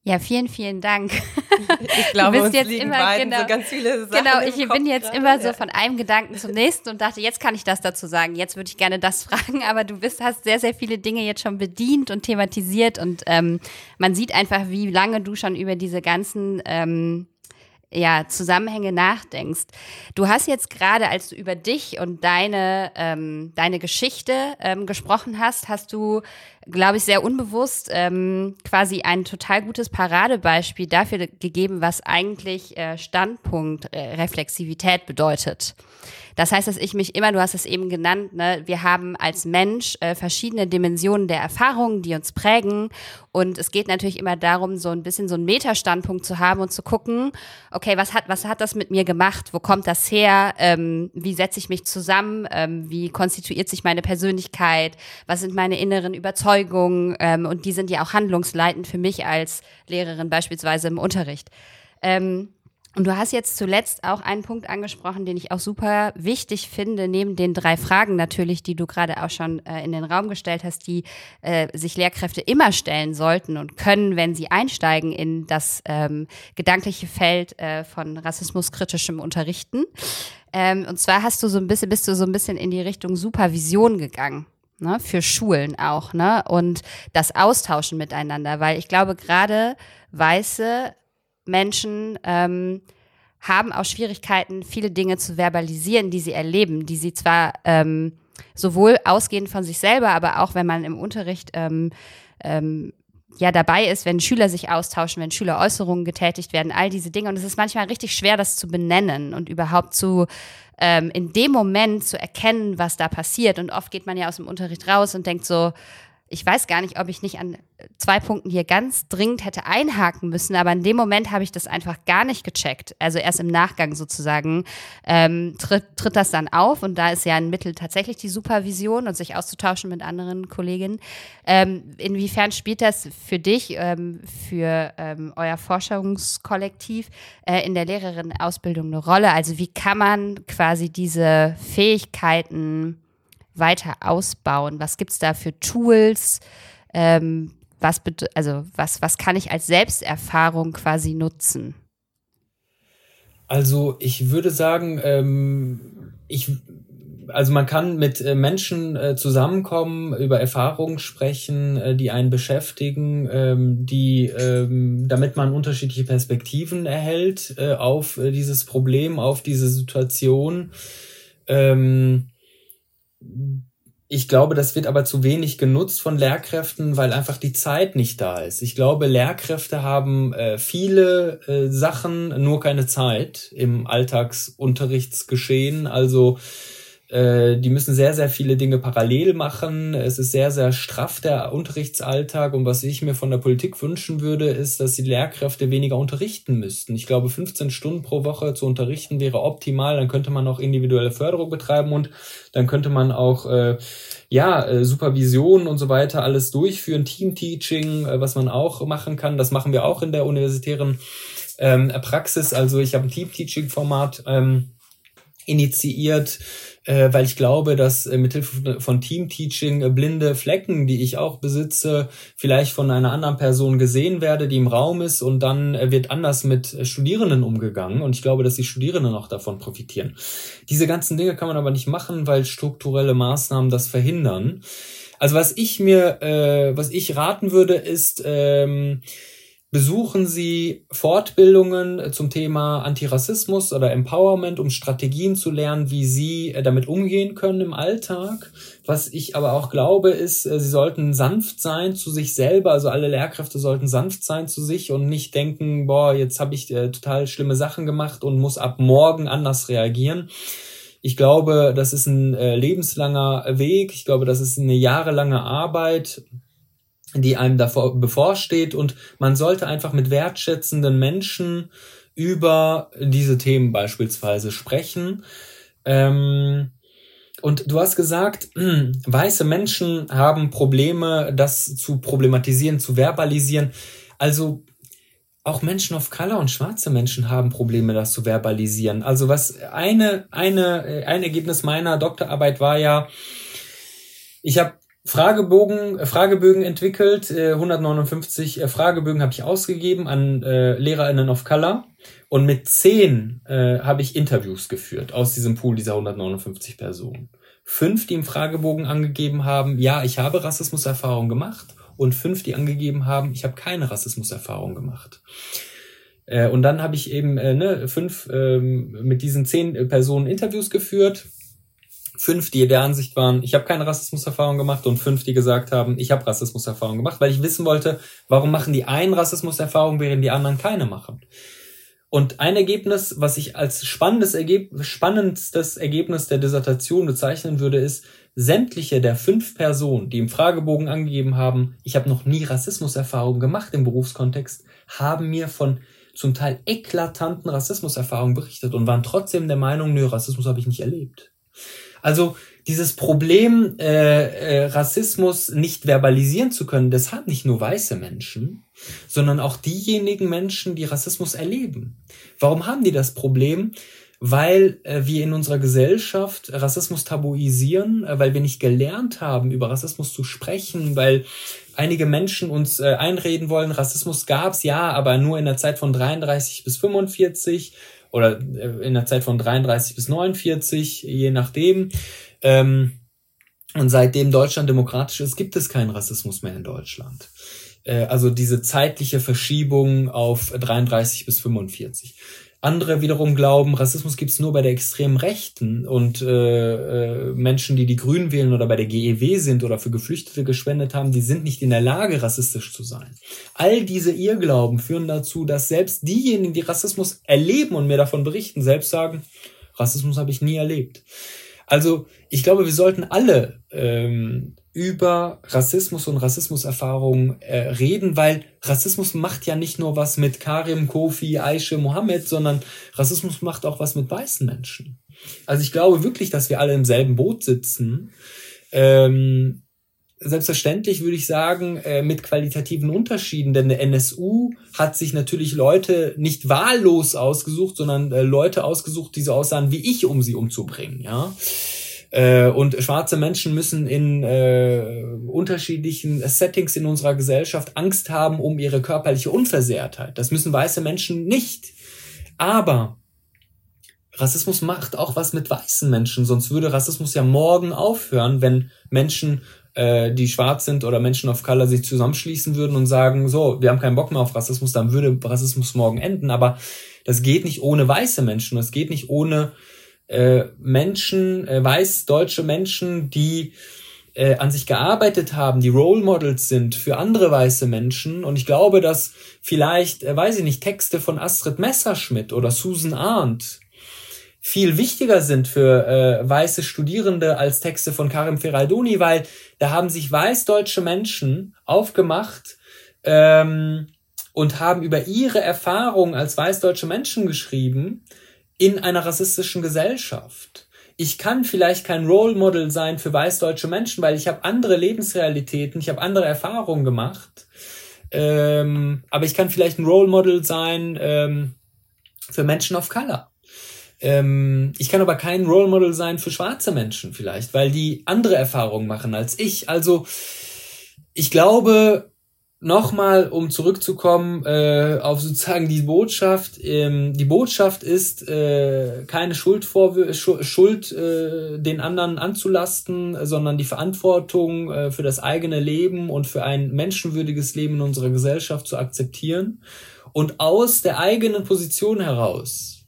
Ja, vielen, vielen Dank. Ich glaube, du bist jetzt immer genau, so ganz viele Sachen Genau, ich bin jetzt gerade, immer so von einem Gedanken zum nächsten und dachte, jetzt kann ich das dazu sagen. Jetzt würde ich gerne das fragen, aber du bist hast sehr, sehr viele Dinge jetzt schon bedient und thematisiert und ähm, man sieht einfach, wie lange du schon über diese ganzen ähm, ja, Zusammenhänge nachdenkst. Du hast jetzt gerade, als du über dich und deine, ähm, deine Geschichte ähm, gesprochen hast, hast du glaube ich, sehr unbewusst ähm, quasi ein total gutes Paradebeispiel dafür gegeben, was eigentlich äh, Standpunkt äh, bedeutet. Das heißt, dass ich mich immer, du hast es eben genannt, ne, wir haben als Mensch äh, verschiedene Dimensionen der Erfahrungen, die uns prägen. Und es geht natürlich immer darum, so ein bisschen so einen Metastandpunkt zu haben und zu gucken, okay, was hat, was hat das mit mir gemacht? Wo kommt das her? Ähm, wie setze ich mich zusammen? Ähm, wie konstituiert sich meine Persönlichkeit? Was sind meine inneren Überzeugungen? Ähm, und die sind ja auch handlungsleitend für mich als Lehrerin beispielsweise im Unterricht. Ähm, und du hast jetzt zuletzt auch einen Punkt angesprochen, den ich auch super wichtig finde, neben den drei Fragen natürlich, die du gerade auch schon äh, in den Raum gestellt hast, die äh, sich Lehrkräfte immer stellen sollten und können, wenn sie einsteigen in das ähm, gedankliche Feld äh, von rassismuskritischem Unterrichten. Ähm, und zwar hast du so ein bisschen, bist du so ein bisschen in die Richtung Supervision gegangen. Ne, für Schulen auch, ne? Und das Austauschen miteinander, weil ich glaube, gerade weiße Menschen ähm, haben auch Schwierigkeiten, viele Dinge zu verbalisieren, die sie erleben, die sie zwar ähm, sowohl ausgehend von sich selber, aber auch wenn man im Unterricht ähm, ähm, ja dabei ist, wenn Schüler sich austauschen, wenn Schüler Äußerungen getätigt werden, all diese Dinge. Und es ist manchmal richtig schwer, das zu benennen und überhaupt zu ähm, in dem Moment zu erkennen, was da passiert. Und oft geht man ja aus dem Unterricht raus und denkt so, ich weiß gar nicht, ob ich nicht an zwei Punkten hier ganz dringend hätte einhaken müssen, aber in dem Moment habe ich das einfach gar nicht gecheckt. Also erst im Nachgang sozusagen ähm, tritt, tritt das dann auf und da ist ja ein Mittel tatsächlich die Supervision und sich auszutauschen mit anderen Kolleginnen. Ähm, inwiefern spielt das für dich, ähm, für ähm, euer Forschungskollektiv äh, in der Lehrerinnenausbildung eine Rolle? Also wie kann man quasi diese Fähigkeiten weiter ausbauen? Was gibt es da für Tools? Ähm, was, also was, was kann ich als Selbsterfahrung quasi nutzen? Also ich würde sagen, ähm, ich, also man kann mit äh, Menschen äh, zusammenkommen, über Erfahrungen sprechen, äh, die einen beschäftigen, ähm, die, ähm, damit man unterschiedliche Perspektiven erhält äh, auf äh, dieses Problem, auf diese Situation. Ähm, ich glaube, das wird aber zu wenig genutzt von Lehrkräften, weil einfach die Zeit nicht da ist. Ich glaube, Lehrkräfte haben äh, viele äh, Sachen, nur keine Zeit im Alltagsunterrichtsgeschehen. Also die müssen sehr, sehr viele Dinge parallel machen. Es ist sehr, sehr straff der Unterrichtsalltag. Und was ich mir von der Politik wünschen würde, ist, dass die Lehrkräfte weniger unterrichten müssten. Ich glaube, 15 Stunden pro Woche zu unterrichten wäre optimal. Dann könnte man auch individuelle Förderung betreiben und dann könnte man auch äh, ja äh, Supervision und so weiter alles durchführen, Teamteaching, äh, was man auch machen kann. Das machen wir auch in der universitären ähm, Praxis. Also ich habe ein Teamteaching-Format ähm, initiiert äh, weil ich glaube, dass äh, mithilfe von Teamteaching äh, blinde Flecken, die ich auch besitze, vielleicht von einer anderen Person gesehen werde, die im Raum ist und dann äh, wird anders mit äh, Studierenden umgegangen und ich glaube, dass die Studierenden auch davon profitieren. Diese ganzen Dinge kann man aber nicht machen, weil strukturelle Maßnahmen das verhindern. Also was ich mir, äh, was ich raten würde, ist ähm, besuchen Sie Fortbildungen zum Thema Antirassismus oder Empowerment, um Strategien zu lernen, wie Sie äh, damit umgehen können im Alltag. Was ich aber auch glaube, ist, äh, Sie sollten sanft sein zu sich selber. Also alle Lehrkräfte sollten sanft sein zu sich und nicht denken, boah, jetzt habe ich äh, total schlimme Sachen gemacht und muss ab morgen anders reagieren. Ich glaube, das ist ein lebenslanger Weg. Ich glaube, das ist eine jahrelange Arbeit die einem davor bevorsteht und man sollte einfach mit wertschätzenden Menschen über diese Themen beispielsweise sprechen. Ähm, und du hast gesagt, weiße Menschen haben Probleme, das zu problematisieren, zu verbalisieren. Also auch Menschen of Color und schwarze Menschen haben Probleme, das zu verbalisieren. Also was eine, eine, ein Ergebnis meiner Doktorarbeit war ja, ich habe Fragebogen, äh, Fragebögen entwickelt, 159 äh, äh, Fragebögen habe ich ausgegeben an LehrerInnen of Color und mit zehn habe ich Interviews geführt aus diesem Pool dieser 159 Personen. Fünf, die im Fragebogen angegeben haben, ja, ich habe Rassismuserfahrung gemacht und fünf, die angegeben haben, ich habe keine Rassismuserfahrung gemacht. Und dann habe ich eben ne, fünf ähm, mit diesen zehn Personen Interviews geführt fünf, die der Ansicht waren, ich habe keine Rassismuserfahrung gemacht und fünf, die gesagt haben, ich habe Rassismuserfahrung gemacht, weil ich wissen wollte, warum machen die einen Rassismuserfahrung, während die anderen keine machen. Und ein Ergebnis, was ich als spannendes Ergeb spannendstes Ergebnis der Dissertation bezeichnen würde, ist, sämtliche der fünf Personen, die im Fragebogen angegeben haben, ich habe noch nie Rassismuserfahrung gemacht im Berufskontext, haben mir von zum Teil eklatanten Rassismuserfahrungen berichtet und waren trotzdem der Meinung, nö, Rassismus habe ich nicht erlebt. Also dieses Problem, äh, äh, Rassismus nicht verbalisieren zu können, das haben nicht nur weiße Menschen, sondern auch diejenigen Menschen, die Rassismus erleben. Warum haben die das Problem? Weil äh, wir in unserer Gesellschaft Rassismus tabuisieren, äh, weil wir nicht gelernt haben, über Rassismus zu sprechen, weil einige Menschen uns äh, einreden wollen, Rassismus gab's ja, aber nur in der Zeit von 33 bis 45 oder äh, in der Zeit von 33 bis 49, je nachdem. Ähm, und seitdem Deutschland demokratisch ist, gibt es keinen Rassismus mehr in Deutschland. Äh, also diese zeitliche Verschiebung auf 33 bis 45. Andere wiederum glauben, Rassismus gibt es nur bei der extremen Rechten und äh, äh, Menschen, die die Grünen wählen oder bei der GEW sind oder für Geflüchtete gespendet haben, die sind nicht in der Lage, rassistisch zu sein. All diese Irrglauben führen dazu, dass selbst diejenigen, die Rassismus erleben und mir davon berichten, selbst sagen, Rassismus habe ich nie erlebt. Also ich glaube, wir sollten alle ähm, über Rassismus und Rassismuserfahrungen äh, reden, weil Rassismus macht ja nicht nur was mit Karim, Kofi, Aisha, Mohammed, sondern Rassismus macht auch was mit weißen Menschen. Also ich glaube wirklich, dass wir alle im selben Boot sitzen. Ähm, selbstverständlich würde ich sagen, äh, mit qualitativen Unterschieden, denn der NSU hat sich natürlich Leute nicht wahllos ausgesucht, sondern äh, Leute ausgesucht, die so aussahen wie ich, um sie umzubringen, ja. Äh, und schwarze Menschen müssen in äh, unterschiedlichen Settings in unserer Gesellschaft Angst haben um ihre körperliche Unversehrtheit. Das müssen weiße Menschen nicht. Aber Rassismus macht auch was mit weißen Menschen, sonst würde Rassismus ja morgen aufhören, wenn Menschen äh, die schwarz sind oder Menschen of Color sich zusammenschließen würden und sagen, so, wir haben keinen Bock mehr auf Rassismus, dann würde Rassismus morgen enden. Aber das geht nicht ohne weiße Menschen, das geht nicht ohne äh, Menschen, äh, weiß-deutsche Menschen, die äh, an sich gearbeitet haben, die Role Models sind für andere weiße Menschen. Und ich glaube, dass vielleicht, äh, weiß ich nicht, Texte von Astrid Messerschmidt oder Susan Arndt viel wichtiger sind für äh, weiße Studierende als Texte von Karim Ferraidoni, weil da haben sich weißdeutsche Menschen aufgemacht ähm, und haben über ihre Erfahrungen als weißdeutsche Menschen geschrieben in einer rassistischen Gesellschaft. Ich kann vielleicht kein Role Model sein für weißdeutsche Menschen, weil ich habe andere Lebensrealitäten, ich habe andere Erfahrungen gemacht. Ähm, aber ich kann vielleicht ein Role Model sein ähm, für Menschen of Color. Ähm, ich kann aber kein Role Model sein für schwarze Menschen vielleicht, weil die andere Erfahrungen machen als ich. Also ich glaube, nochmal, um zurückzukommen äh, auf sozusagen die Botschaft. Ähm, die Botschaft ist, äh, keine Schuld, Schuld äh, den anderen anzulasten, sondern die Verantwortung äh, für das eigene Leben und für ein menschenwürdiges Leben in unserer Gesellschaft zu akzeptieren und aus der eigenen Position heraus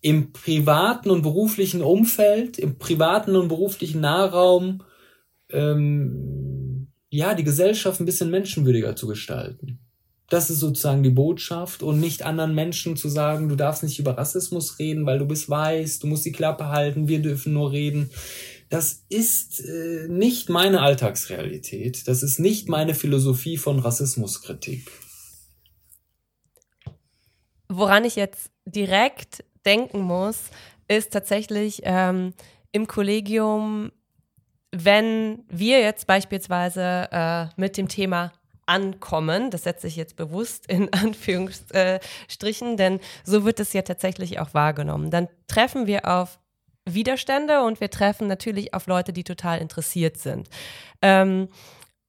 im privaten und beruflichen Umfeld, im privaten und beruflichen Nahraum, ähm, ja, die Gesellschaft ein bisschen menschenwürdiger zu gestalten. Das ist sozusagen die Botschaft und nicht anderen Menschen zu sagen, du darfst nicht über Rassismus reden, weil du bist weiß, du musst die Klappe halten, wir dürfen nur reden. Das ist äh, nicht meine Alltagsrealität. Das ist nicht meine Philosophie von Rassismuskritik. Woran ich jetzt direkt denken muss, ist tatsächlich ähm, im Kollegium, wenn wir jetzt beispielsweise äh, mit dem Thema ankommen, das setze ich jetzt bewusst in Anführungsstrichen, denn so wird es ja tatsächlich auch wahrgenommen. Dann treffen wir auf Widerstände und wir treffen natürlich auf Leute, die total interessiert sind. Ähm,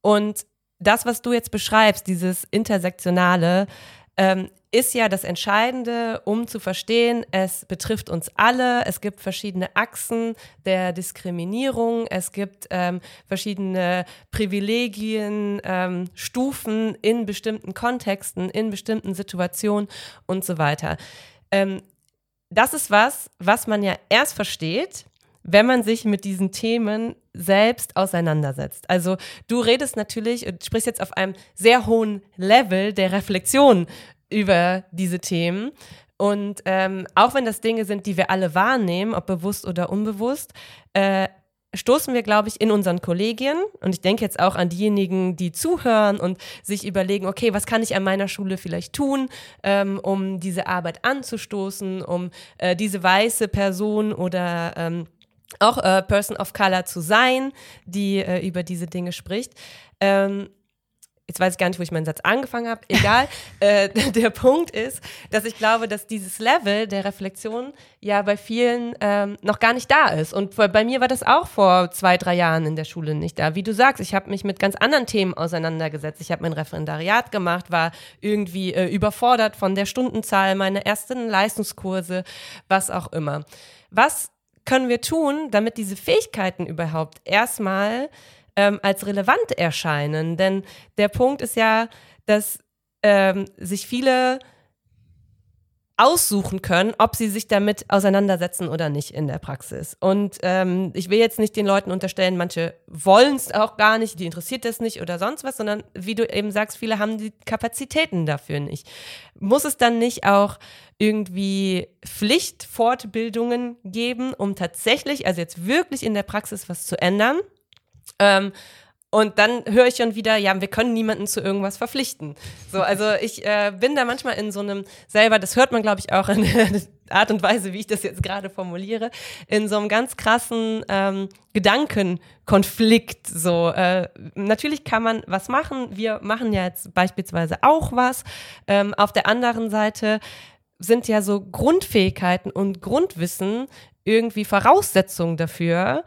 und das, was du jetzt beschreibst, dieses Intersektionale, ähm, ist ja das Entscheidende, um zu verstehen, es betrifft uns alle. Es gibt verschiedene Achsen der Diskriminierung. Es gibt ähm, verschiedene Privilegien, ähm, Stufen in bestimmten Kontexten, in bestimmten Situationen und so weiter. Ähm, das ist was, was man ja erst versteht, wenn man sich mit diesen Themen selbst auseinandersetzt. Also du redest natürlich und sprichst jetzt auf einem sehr hohen Level der Reflexion über diese Themen. Und ähm, auch wenn das Dinge sind, die wir alle wahrnehmen, ob bewusst oder unbewusst, äh, stoßen wir, glaube ich, in unseren Kollegien, und ich denke jetzt auch an diejenigen, die zuhören und sich überlegen, okay, was kann ich an meiner Schule vielleicht tun, ähm, um diese Arbeit anzustoßen, um äh, diese weiße Person oder ähm, auch äh, Person of Color zu sein, die äh, über diese Dinge spricht. Ähm, jetzt weiß ich gar nicht, wo ich meinen Satz angefangen habe, egal. äh, der Punkt ist, dass ich glaube, dass dieses Level der Reflexion ja bei vielen ähm, noch gar nicht da ist. Und bei mir war das auch vor zwei, drei Jahren in der Schule nicht da. Wie du sagst, ich habe mich mit ganz anderen Themen auseinandergesetzt. Ich habe mein Referendariat gemacht, war irgendwie äh, überfordert von der Stundenzahl, meine ersten Leistungskurse, was auch immer. Was können wir tun, damit diese Fähigkeiten überhaupt erstmal ähm, als relevant erscheinen. Denn der Punkt ist ja, dass ähm, sich viele aussuchen können, ob sie sich damit auseinandersetzen oder nicht in der Praxis. Und ähm, ich will jetzt nicht den Leuten unterstellen, manche wollen es auch gar nicht, die interessiert das nicht oder sonst was, sondern wie du eben sagst, viele haben die Kapazitäten dafür nicht. Muss es dann nicht auch irgendwie Pflichtfortbildungen geben, um tatsächlich, also jetzt wirklich in der Praxis was zu ändern? Ähm, und dann höre ich schon wieder, ja, wir können niemanden zu irgendwas verpflichten. So, also ich äh, bin da manchmal in so einem selber, das hört man, glaube ich, auch in der Art und Weise, wie ich das jetzt gerade formuliere, in so einem ganz krassen ähm, Gedankenkonflikt. So, äh, natürlich kann man was machen. Wir machen ja jetzt beispielsweise auch was. Ähm, auf der anderen Seite sind ja so Grundfähigkeiten und Grundwissen irgendwie Voraussetzungen dafür,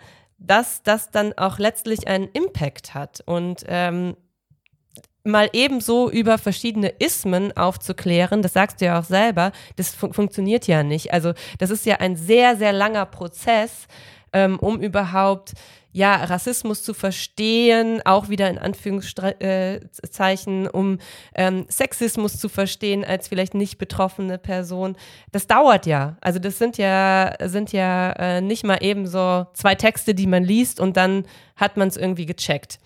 dass das dann auch letztlich einen Impact hat. Und ähm, mal ebenso über verschiedene Ismen aufzuklären, das sagst du ja auch selber, das fun funktioniert ja nicht. Also das ist ja ein sehr, sehr langer Prozess, ähm, um überhaupt ja, Rassismus zu verstehen, auch wieder in Anführungszeichen, um ähm, Sexismus zu verstehen als vielleicht nicht betroffene Person. Das dauert ja. Also das sind ja, sind ja äh, nicht mal eben so zwei Texte, die man liest und dann hat man es irgendwie gecheckt.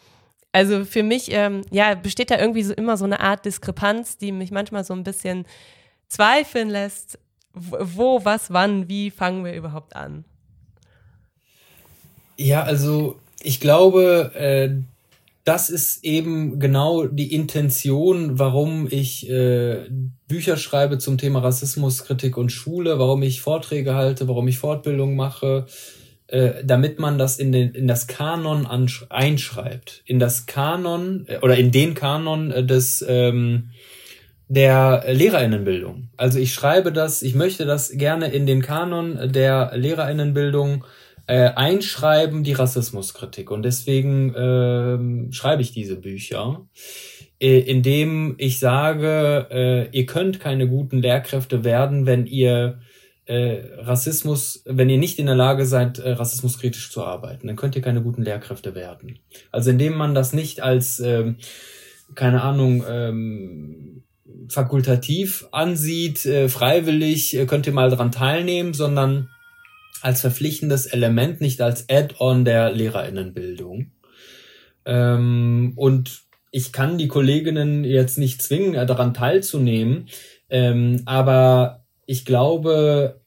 Also für mich, ähm, ja, besteht da irgendwie so immer so eine Art Diskrepanz, die mich manchmal so ein bisschen zweifeln lässt, wo, was, wann, wie fangen wir überhaupt an? Ja, also ich glaube, äh, das ist eben genau die Intention, warum ich äh, Bücher schreibe zum Thema Rassismus, Kritik und Schule, warum ich Vorträge halte, warum ich Fortbildung mache, äh, damit man das in, den, in das Kanon einschreibt. In das Kanon äh, oder in den Kanon äh, des ähm, der Lehrerinnenbildung. Also ich schreibe das, ich möchte das gerne in den Kanon der Lehrerinnenbildung äh, einschreiben, die Rassismuskritik. Und deswegen äh, schreibe ich diese Bücher, äh, indem ich sage, äh, ihr könnt keine guten Lehrkräfte werden, wenn ihr äh, Rassismus, wenn ihr nicht in der Lage seid, äh, rassismuskritisch zu arbeiten, dann könnt ihr keine guten Lehrkräfte werden. Also indem man das nicht als, äh, keine Ahnung, ähm, fakultativ ansieht, äh, freiwillig, äh, könnt ihr mal dran teilnehmen, sondern als verpflichtendes Element, nicht als Add-on der Lehrerinnenbildung. Ähm, und ich kann die Kolleginnen jetzt nicht zwingen, daran teilzunehmen, ähm, aber ich glaube,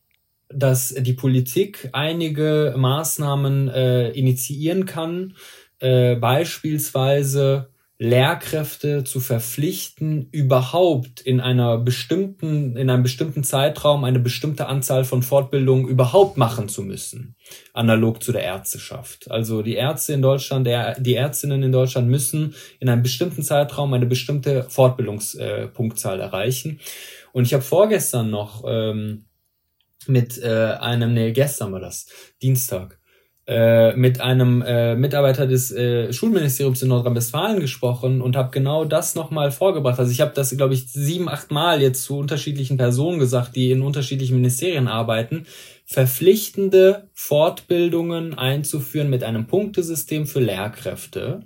dass die Politik einige Maßnahmen äh, initiieren kann, äh, beispielsweise Lehrkräfte zu verpflichten, überhaupt in einer bestimmten, in einem bestimmten Zeitraum eine bestimmte Anzahl von Fortbildungen überhaupt machen zu müssen. Analog zu der Ärzteschaft. Also die Ärzte in Deutschland, die Ärztinnen in Deutschland müssen in einem bestimmten Zeitraum eine bestimmte Fortbildungspunktzahl äh, erreichen. Und ich habe vorgestern noch ähm, mit äh, einem, nee, gestern war das, Dienstag, äh, mit einem äh, Mitarbeiter des äh, Schulministeriums in Nordrhein-Westfalen gesprochen und habe genau das nochmal vorgebracht. Also ich habe das, glaube ich, sieben, acht Mal jetzt zu unterschiedlichen Personen gesagt, die in unterschiedlichen Ministerien arbeiten, verpflichtende Fortbildungen einzuführen mit einem Punktesystem für Lehrkräfte.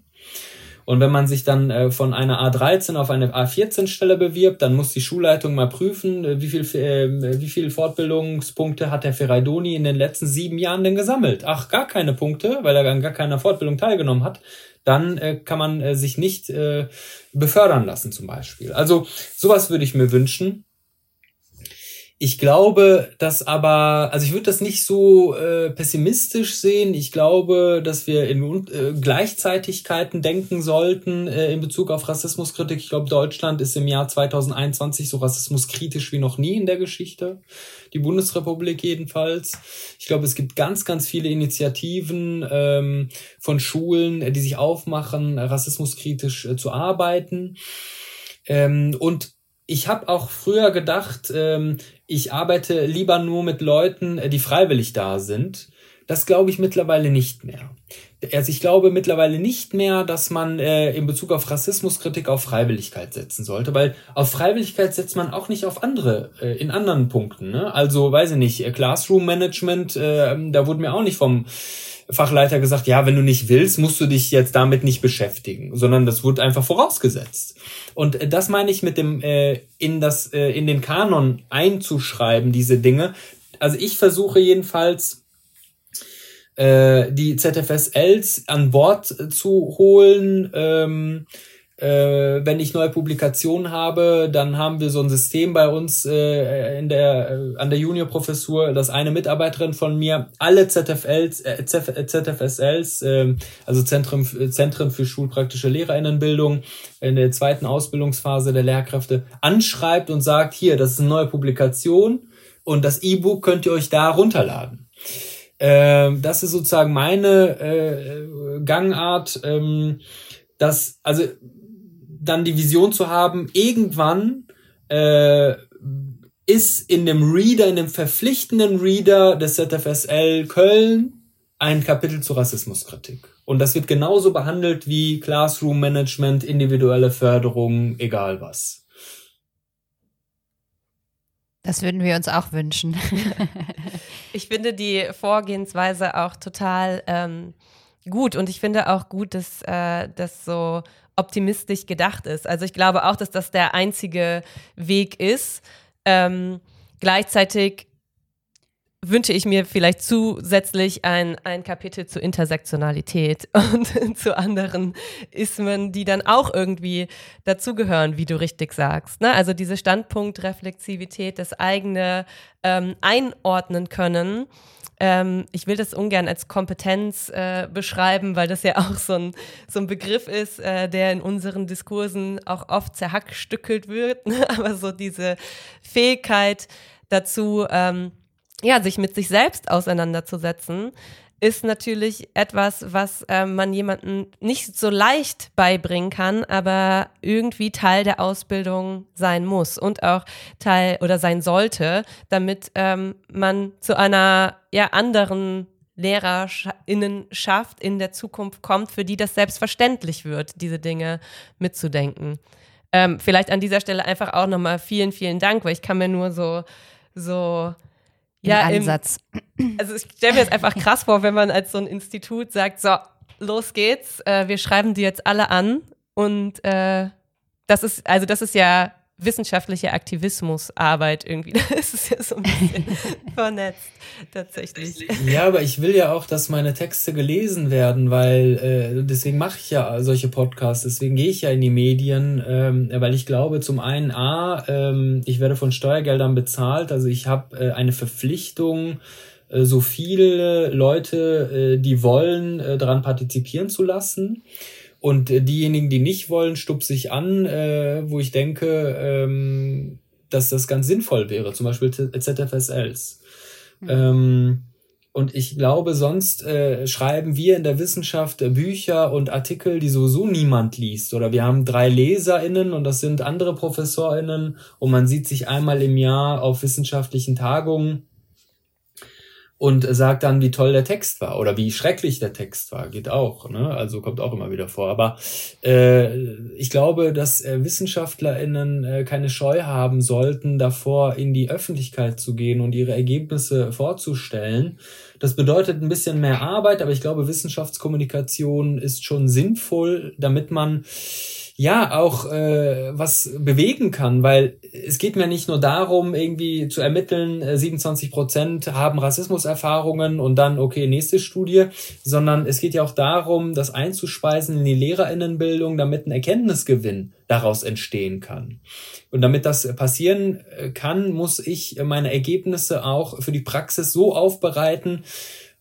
Und wenn man sich dann äh, von einer A13 auf eine A14-Stelle bewirbt, dann muss die Schulleitung mal prüfen, äh, wie viel, äh, wie viel Fortbildungspunkte hat der Ferraidoni in den letzten sieben Jahren denn gesammelt. Ach, gar keine Punkte, weil er an gar keiner Fortbildung teilgenommen hat. Dann äh, kann man äh, sich nicht äh, befördern lassen zum Beispiel. Also sowas würde ich mir wünschen. Ich glaube, dass aber, also ich würde das nicht so äh, pessimistisch sehen. Ich glaube, dass wir in äh, Gleichzeitigkeiten denken sollten äh, in Bezug auf Rassismuskritik. Ich glaube, Deutschland ist im Jahr 2021 so rassismuskritisch wie noch nie in der Geschichte. Die Bundesrepublik jedenfalls. Ich glaube, es gibt ganz, ganz viele Initiativen ähm, von Schulen, die sich aufmachen, rassismuskritisch äh, zu arbeiten. Ähm, und ich habe auch früher gedacht, ähm, ich arbeite lieber nur mit Leuten, äh, die freiwillig da sind. Das glaube ich mittlerweile nicht mehr. Also ich glaube mittlerweile nicht mehr, dass man äh, in Bezug auf Rassismuskritik auf Freiwilligkeit setzen sollte, weil auf Freiwilligkeit setzt man auch nicht auf andere, äh, in anderen Punkten. Ne? Also weiß ich nicht, äh, Classroom Management, äh, da wurde mir auch nicht vom Fachleiter gesagt, ja, wenn du nicht willst, musst du dich jetzt damit nicht beschäftigen, sondern das wurde einfach vorausgesetzt. Und äh, das meine ich mit dem äh, in das äh, in den Kanon einzuschreiben diese Dinge. Also ich versuche jedenfalls äh, die ZFSLs an Bord zu holen. Ähm, äh, wenn ich neue Publikationen habe, dann haben wir so ein System bei uns äh, in der äh, an der Juniorprofessur, dass eine Mitarbeiterin von mir alle ZFLs, äh, ZFSLs, äh, also Zentren, Zentren für schulpraktische Lehrerinnenbildung in der zweiten Ausbildungsphase der Lehrkräfte anschreibt und sagt, hier, das ist eine neue Publikation und das E-Book könnt ihr euch da runterladen. Äh, das ist sozusagen meine äh, Gangart. Ähm, dass, also dann die Vision zu haben, irgendwann äh, ist in dem Reader, in dem verpflichtenden Reader des ZFSL Köln ein Kapitel zur Rassismuskritik. Und das wird genauso behandelt wie Classroom Management, individuelle Förderung, egal was. Das würden wir uns auch wünschen. ich finde die Vorgehensweise auch total ähm, gut und ich finde auch gut, dass äh, das so optimistisch gedacht ist. Also ich glaube auch, dass das der einzige Weg ist. Ähm, gleichzeitig wünsche ich mir vielleicht zusätzlich ein, ein Kapitel zur Intersektionalität und zu anderen Ismen, die dann auch irgendwie dazugehören, wie du richtig sagst. Ne? Also diese Standpunktreflexivität, das eigene ähm, einordnen können ähm, ich will das ungern als Kompetenz äh, beschreiben, weil das ja auch so ein, so ein Begriff ist, äh, der in unseren Diskursen auch oft zerhackstückelt wird. Aber so diese Fähigkeit dazu, ähm, ja, sich mit sich selbst auseinanderzusetzen, ist natürlich etwas, was äh, man jemandem nicht so leicht beibringen kann, aber irgendwie Teil der Ausbildung sein muss und auch Teil oder sein sollte, damit ähm, man zu einer ja anderen Lehrerinnenschaft in der Zukunft kommt, für die das selbstverständlich wird, diese Dinge mitzudenken. Ähm, vielleicht an dieser Stelle einfach auch nochmal vielen, vielen Dank, weil ich kann mir nur so, so ja, Ansatz. Im, also ich stelle mir jetzt einfach krass vor, wenn man als so ein Institut sagt, so, los geht's, äh, wir schreiben die jetzt alle an und äh, das ist, also das ist ja wissenschaftliche Aktivismusarbeit irgendwie. Das ist ja so ein bisschen vernetzt, tatsächlich. Ja, aber ich will ja auch, dass meine Texte gelesen werden, weil äh, deswegen mache ich ja solche Podcasts, deswegen gehe ich ja in die Medien, ähm, weil ich glaube, zum einen, A, ähm, ich werde von Steuergeldern bezahlt, also ich habe äh, eine Verpflichtung, äh, so viele Leute, äh, die wollen, äh, daran partizipieren zu lassen. Und äh, diejenigen, die nicht wollen, stupse ich an, äh, wo ich denke, ähm, dass das ganz sinnvoll wäre, zum Beispiel ZFSLs. Mhm. Ähm, und ich glaube, sonst äh, schreiben wir in der Wissenschaft äh, Bücher und Artikel, die sowieso niemand liest. Oder wir haben drei LeserInnen und das sind andere ProfessorInnen und man sieht sich einmal im Jahr auf wissenschaftlichen Tagungen und sagt dann, wie toll der Text war oder wie schrecklich der Text war. Geht auch, ne? Also kommt auch immer wieder vor. Aber äh, ich glaube, dass äh, WissenschaftlerInnen äh, keine Scheu haben sollten, davor in die Öffentlichkeit zu gehen und ihre Ergebnisse vorzustellen. Das bedeutet ein bisschen mehr Arbeit, aber ich glaube, Wissenschaftskommunikation ist schon sinnvoll, damit man ja auch äh, was bewegen kann, weil es geht mir nicht nur darum, irgendwie zu ermitteln, äh, 27 Prozent haben Rassismuserfahrungen und dann, okay, nächste Studie, sondern es geht ja auch darum, das einzuspeisen in die Lehrerinnenbildung, damit ein Erkenntnisgewinn daraus entstehen kann. Und damit das passieren äh, kann, muss ich meine Ergebnisse auch für die Praxis so aufbereiten,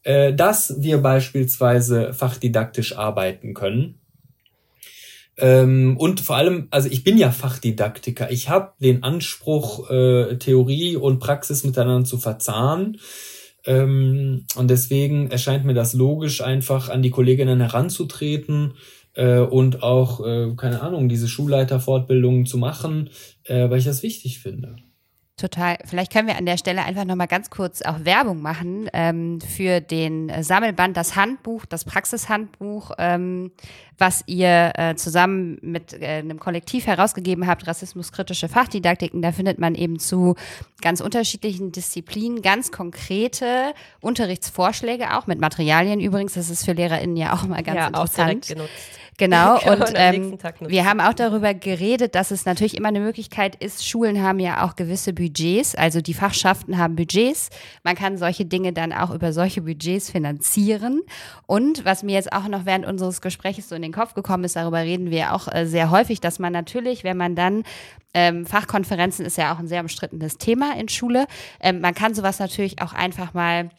äh, dass wir beispielsweise fachdidaktisch arbeiten können ähm, und vor allem, also ich bin ja Fachdidaktiker. Ich habe den Anspruch, äh, Theorie und Praxis miteinander zu verzahnen. Ähm, und deswegen erscheint mir das logisch, einfach an die Kolleginnen heranzutreten äh, und auch, äh, keine Ahnung, diese Schulleiterfortbildungen zu machen, äh, weil ich das wichtig finde. Total. Vielleicht können wir an der Stelle einfach nochmal ganz kurz auch Werbung machen ähm, für den Sammelband, das Handbuch, das Praxishandbuch, ähm, was ihr äh, zusammen mit äh, einem Kollektiv herausgegeben habt, rassismuskritische Fachdidaktiken. Da findet man eben zu ganz unterschiedlichen Disziplinen ganz konkrete Unterrichtsvorschläge auch mit Materialien übrigens. Das ist für LehrerInnen ja auch mal ganz ja, interessant. Auch genutzt. Genau, und ähm, wir haben auch darüber geredet, dass es natürlich immer eine Möglichkeit ist, Schulen haben ja auch gewisse Budgets, also die Fachschaften haben Budgets. Man kann solche Dinge dann auch über solche Budgets finanzieren. Und was mir jetzt auch noch während unseres Gesprächs so in den Kopf gekommen ist, darüber reden wir auch äh, sehr häufig, dass man natürlich, wenn man dann ähm, Fachkonferenzen ist ja auch ein sehr umstrittenes Thema in Schule. Ähm, man kann sowas natürlich auch einfach mal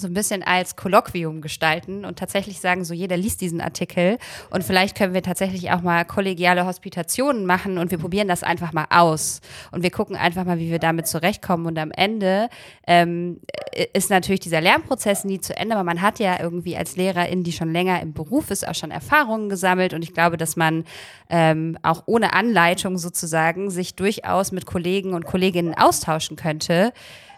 so ein bisschen als Kolloquium gestalten und tatsächlich sagen, so jeder liest diesen Artikel und vielleicht können wir tatsächlich auch mal kollegiale Hospitationen machen und wir probieren das einfach mal aus. Und wir gucken einfach mal, wie wir damit zurechtkommen. Und am Ende ähm, ist natürlich dieser Lernprozess nie zu Ende, aber man hat ja irgendwie als Lehrerin, die schon länger im Beruf ist, auch schon Erfahrungen gesammelt. Und ich glaube, dass man ähm, auch ohne Anleitung sozusagen sich durchaus mit Kollegen und Kolleginnen austauschen könnte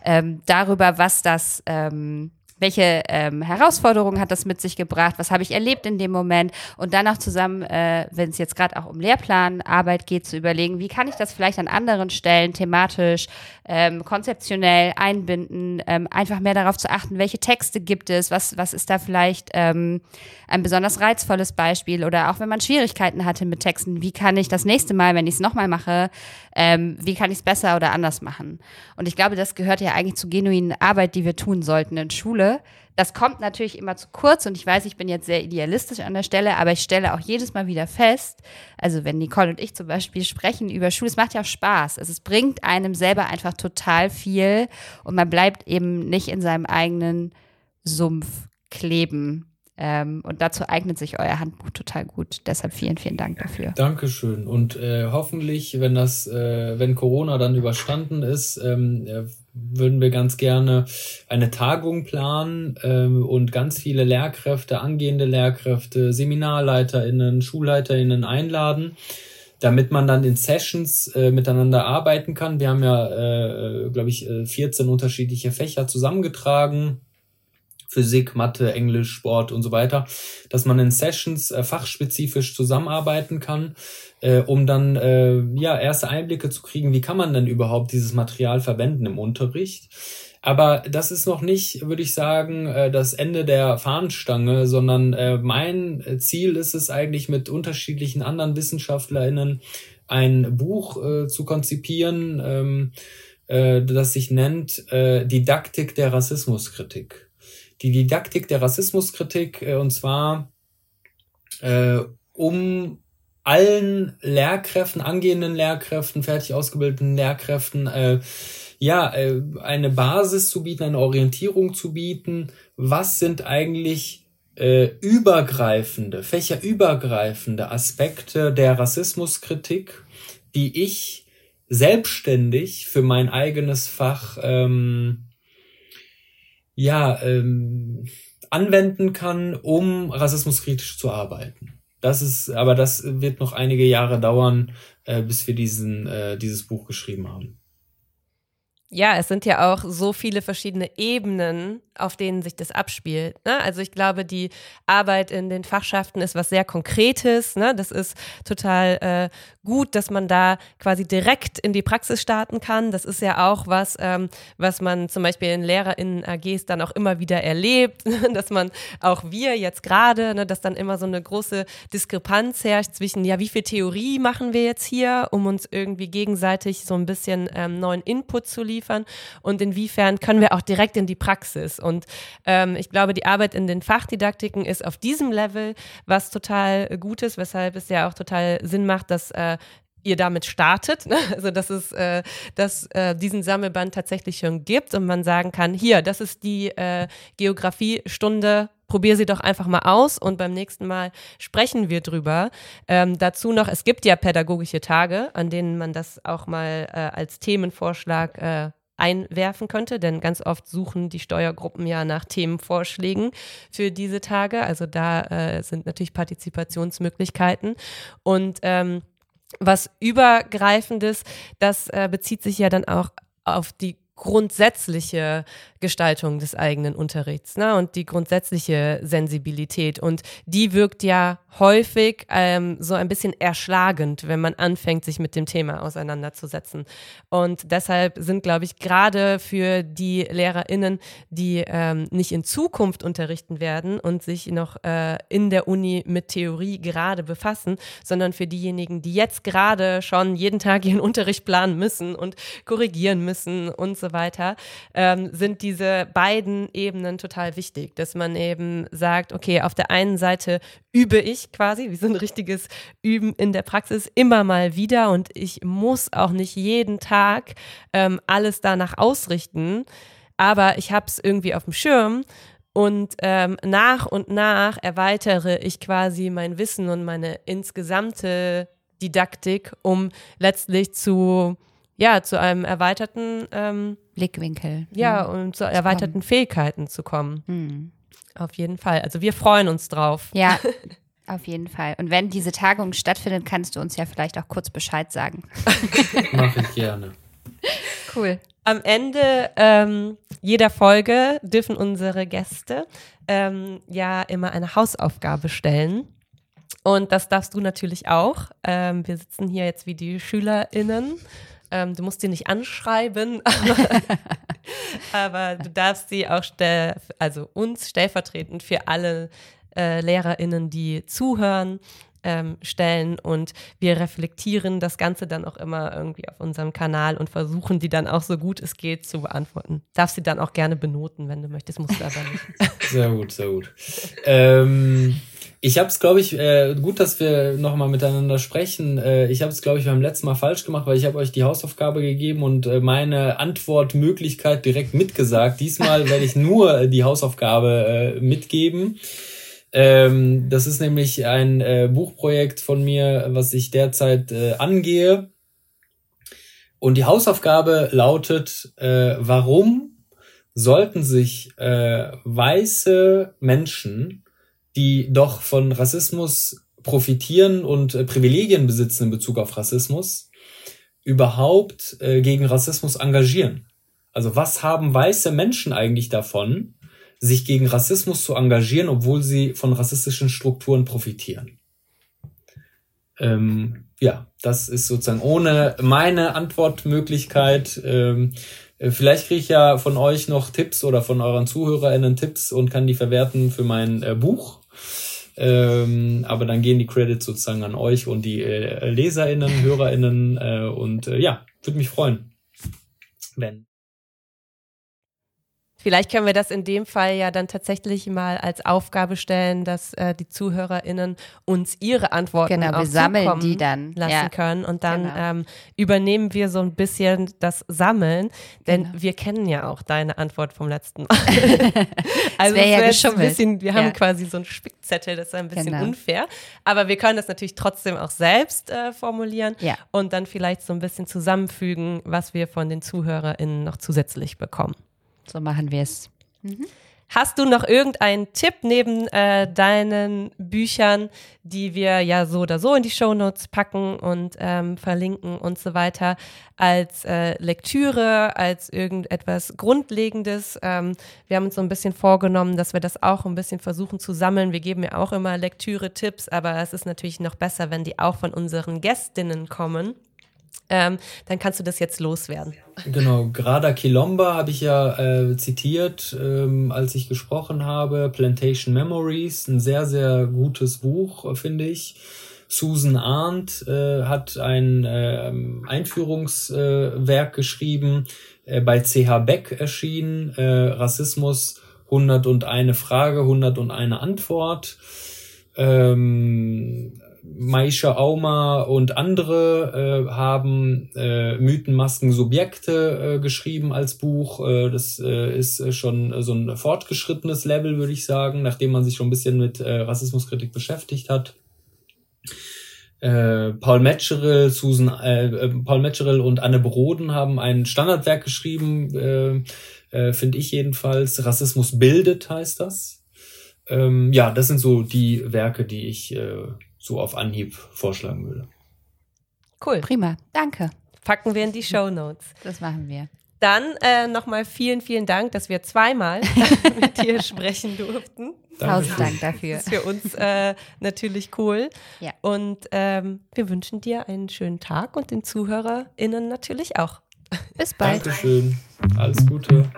ähm, darüber, was das ähm, welche ähm, Herausforderungen hat das mit sich gebracht, was habe ich erlebt in dem Moment und dann auch zusammen, äh, wenn es jetzt gerade auch um Lehrplanarbeit geht, zu überlegen, wie kann ich das vielleicht an anderen Stellen thematisch, ähm, konzeptionell einbinden, ähm, einfach mehr darauf zu achten, welche Texte gibt es, was, was ist da vielleicht ähm, ein besonders reizvolles Beispiel oder auch wenn man Schwierigkeiten hatte mit Texten, wie kann ich das nächste Mal, wenn ich es nochmal mache, ähm, wie kann ich es besser oder anders machen? Und ich glaube, das gehört ja eigentlich zu genuinen Arbeit, die wir tun sollten in Schule. Das kommt natürlich immer zu kurz und ich weiß, ich bin jetzt sehr idealistisch an der Stelle, aber ich stelle auch jedes Mal wieder fest, also wenn Nicole und ich zum Beispiel sprechen über Schule, es macht ja auch Spaß. Also es bringt einem selber einfach total viel und man bleibt eben nicht in seinem eigenen Sumpf kleben. Ähm, und dazu eignet sich euer Handbuch total gut. Deshalb vielen, vielen Dank dafür. Dankeschön. Und äh, hoffentlich, wenn das, äh, wenn Corona dann überstanden ist, ähm, äh, würden wir ganz gerne eine Tagung planen ähm, und ganz viele Lehrkräfte, angehende Lehrkräfte, SeminarleiterInnen, SchulleiterInnen einladen damit man dann in Sessions äh, miteinander arbeiten kann. Wir haben ja, äh, glaube ich, 14 äh, unterschiedliche Fächer zusammengetragen Physik, Mathe, Englisch, Sport und so weiter, dass man in Sessions äh, fachspezifisch zusammenarbeiten kann, äh, um dann äh, ja erste Einblicke zu kriegen, wie kann man denn überhaupt dieses Material verwenden im Unterricht. Aber das ist noch nicht, würde ich sagen, äh, das Ende der Fahnenstange, sondern äh, mein Ziel ist es eigentlich mit unterschiedlichen anderen WissenschaftlerInnen ein Buch äh, zu konzipieren, ähm, das sich nennt Didaktik der Rassismuskritik die Didaktik der Rassismuskritik, äh, und zwar äh, um allen Lehrkräften, angehenden Lehrkräften, fertig ausgebildeten Lehrkräften, äh, ja, äh, eine Basis zu bieten, eine Orientierung zu bieten. Was sind eigentlich äh, übergreifende, fächerübergreifende Aspekte der Rassismuskritik, die ich selbstständig für mein eigenes Fach ähm, ja, ähm, anwenden kann, um rassismuskritisch zu arbeiten. Das ist, aber das wird noch einige Jahre dauern, äh, bis wir diesen, äh, dieses Buch geschrieben haben. ja, es sind ja auch so viele verschiedene Ebenen, auf denen sich das abspielt. Ne? Also ich glaube, die Arbeit in den Fachschaften ist was sehr Konkretes. Ne? Das ist total äh, gut, dass man da quasi direkt in die Praxis starten kann. Das ist ja auch was, ähm, was man zum Beispiel in LehrerInnen-AGs dann auch immer wieder erlebt, dass man auch wir jetzt gerade, ne, dass dann immer so eine große Diskrepanz herrscht zwischen, ja, wie viel Theorie machen wir jetzt hier, um uns irgendwie gegenseitig so ein bisschen ähm, neuen Input zu liefern und inwiefern können wir auch direkt in die Praxis. Und ähm, ich glaube, die Arbeit in den Fachdidaktiken ist auf diesem Level was total gut ist, weshalb es ja auch total Sinn macht, dass äh, ihr damit startet, ne? also dass es äh, dass, äh, diesen Sammelband tatsächlich schon gibt und man sagen kann, hier, das ist die äh, Geografiestunde, probier sie doch einfach mal aus und beim nächsten Mal sprechen wir drüber. Ähm, dazu noch, es gibt ja pädagogische Tage, an denen man das auch mal äh, als Themenvorschlag äh, einwerfen könnte, denn ganz oft suchen die Steuergruppen ja nach Themenvorschlägen für diese Tage. Also da äh, sind natürlich Partizipationsmöglichkeiten und ähm, was übergreifendes, das äh, bezieht sich ja dann auch auf die grundsätzliche Gestaltung des eigenen Unterrichts ne? und die grundsätzliche Sensibilität. Und die wirkt ja häufig ähm, so ein bisschen erschlagend, wenn man anfängt, sich mit dem Thema auseinanderzusetzen. Und deshalb sind, glaube ich, gerade für die LehrerInnen, die ähm, nicht in Zukunft unterrichten werden und sich noch äh, in der Uni mit Theorie gerade befassen, sondern für diejenigen, die jetzt gerade schon jeden Tag ihren Unterricht planen müssen und korrigieren müssen und so weiter, ähm, sind diese beiden Ebenen total wichtig, dass man eben sagt, okay, auf der einen Seite übe ich quasi, wie so ein richtiges Üben in der Praxis, immer mal wieder und ich muss auch nicht jeden Tag ähm, alles danach ausrichten, aber ich habe es irgendwie auf dem Schirm und ähm, nach und nach erweitere ich quasi mein Wissen und meine insgesamte Didaktik, um letztlich zu ja, zu einem erweiterten ähm, Blickwinkel. Ja, mhm. und zu erweiterten kommen. Fähigkeiten zu kommen. Mhm. Auf jeden Fall. Also wir freuen uns drauf. Ja, auf jeden Fall. Und wenn diese Tagung stattfindet, kannst du uns ja vielleicht auch kurz Bescheid sagen. Mache ich gerne. Cool. Am Ende ähm, jeder Folge dürfen unsere Gäste ähm, ja immer eine Hausaufgabe stellen. Und das darfst du natürlich auch. Ähm, wir sitzen hier jetzt wie die SchülerInnen ähm, du musst sie nicht anschreiben, aber, aber du darfst sie auch, also uns stellvertretend für alle äh, LehrerInnen, die zuhören, ähm, stellen und wir reflektieren das Ganze dann auch immer irgendwie auf unserem Kanal und versuchen die dann auch so gut es geht zu beantworten. Darfst sie dann auch gerne benoten, wenn du möchtest, musst du aber nicht. Sehr gut, sehr gut. Ähm, ich habe es, glaube ich, äh, gut, dass wir nochmal miteinander sprechen. Äh, ich habe es, glaube ich, beim letzten Mal falsch gemacht, weil ich habe euch die Hausaufgabe gegeben und äh, meine Antwortmöglichkeit direkt mitgesagt. Diesmal werde ich nur die Hausaufgabe äh, mitgeben. Ähm, das ist nämlich ein äh, Buchprojekt von mir, was ich derzeit äh, angehe. Und die Hausaufgabe lautet, äh, warum sollten sich äh, weiße Menschen die doch von Rassismus profitieren und äh, Privilegien besitzen in Bezug auf Rassismus, überhaupt äh, gegen Rassismus engagieren. Also was haben weiße Menschen eigentlich davon, sich gegen Rassismus zu engagieren, obwohl sie von rassistischen Strukturen profitieren? Ähm, ja, das ist sozusagen ohne meine Antwortmöglichkeit. Ähm, äh, vielleicht kriege ich ja von euch noch Tipps oder von euren ZuhörerInnen Tipps und kann die verwerten für mein äh, Buch. Ähm, aber dann gehen die Credits sozusagen an euch und die äh, LeserInnen, HörerInnen äh, und äh, ja, würde mich freuen, wenn. Vielleicht können wir das in dem Fall ja dann tatsächlich mal als Aufgabe stellen, dass äh, die ZuhörerInnen uns ihre Antworten genau, wir sammeln die dann lassen ja. können und dann genau. ähm, übernehmen wir so ein bisschen das Sammeln, denn genau. wir kennen ja auch deine Antwort vom letzten Mal. also ja ein bisschen, wir haben quasi so einen Spickzettel, das ist ein bisschen genau. unfair, aber wir können das natürlich trotzdem auch selbst äh, formulieren ja. und dann vielleicht so ein bisschen zusammenfügen, was wir von den ZuhörerInnen noch zusätzlich bekommen. So machen wir es. Mhm. Hast du noch irgendeinen Tipp neben äh, deinen Büchern, die wir ja so oder so in die Shownotes packen und ähm, verlinken und so weiter, als äh, Lektüre, als irgendetwas Grundlegendes? Ähm, wir haben uns so ein bisschen vorgenommen, dass wir das auch ein bisschen versuchen zu sammeln. Wir geben ja auch immer Lektüre-Tipps, aber es ist natürlich noch besser, wenn die auch von unseren Gästinnen kommen ähm, dann kannst du das jetzt loswerden. Genau, Grada Kilomba habe ich ja äh, zitiert, ähm, als ich gesprochen habe. Plantation Memories, ein sehr, sehr gutes Buch, finde ich. Susan Arndt äh, hat ein äh, Einführungswerk geschrieben, äh, bei CH Beck erschienen, äh, Rassismus 101 Frage, 101 Antwort. Ähm, Maisha Auma und andere äh, haben äh, Mythen, Masken, Subjekte äh, geschrieben als Buch. Äh, das äh, ist schon so ein fortgeschrittenes Level, würde ich sagen, nachdem man sich schon ein bisschen mit äh, Rassismuskritik beschäftigt hat. Äh, Paul Metzgerel, Susan, äh, äh, Paul Metzgerel und Anne Broden haben ein Standardwerk geschrieben, äh, äh, finde ich jedenfalls. Rassismus bildet heißt das. Ähm, ja, das sind so die Werke, die ich äh, so auf Anhieb vorschlagen würde. Cool. Prima, danke. Packen wir in die Show Notes. Das machen wir. Dann äh, nochmal vielen, vielen Dank, dass wir zweimal mit dir sprechen durften. Tausend Dank dafür. Das ist für uns äh, natürlich cool. Ja. Und ähm, wir wünschen dir einen schönen Tag und den ZuhörerInnen natürlich auch. Bis bald. Dankeschön. Alles Gute.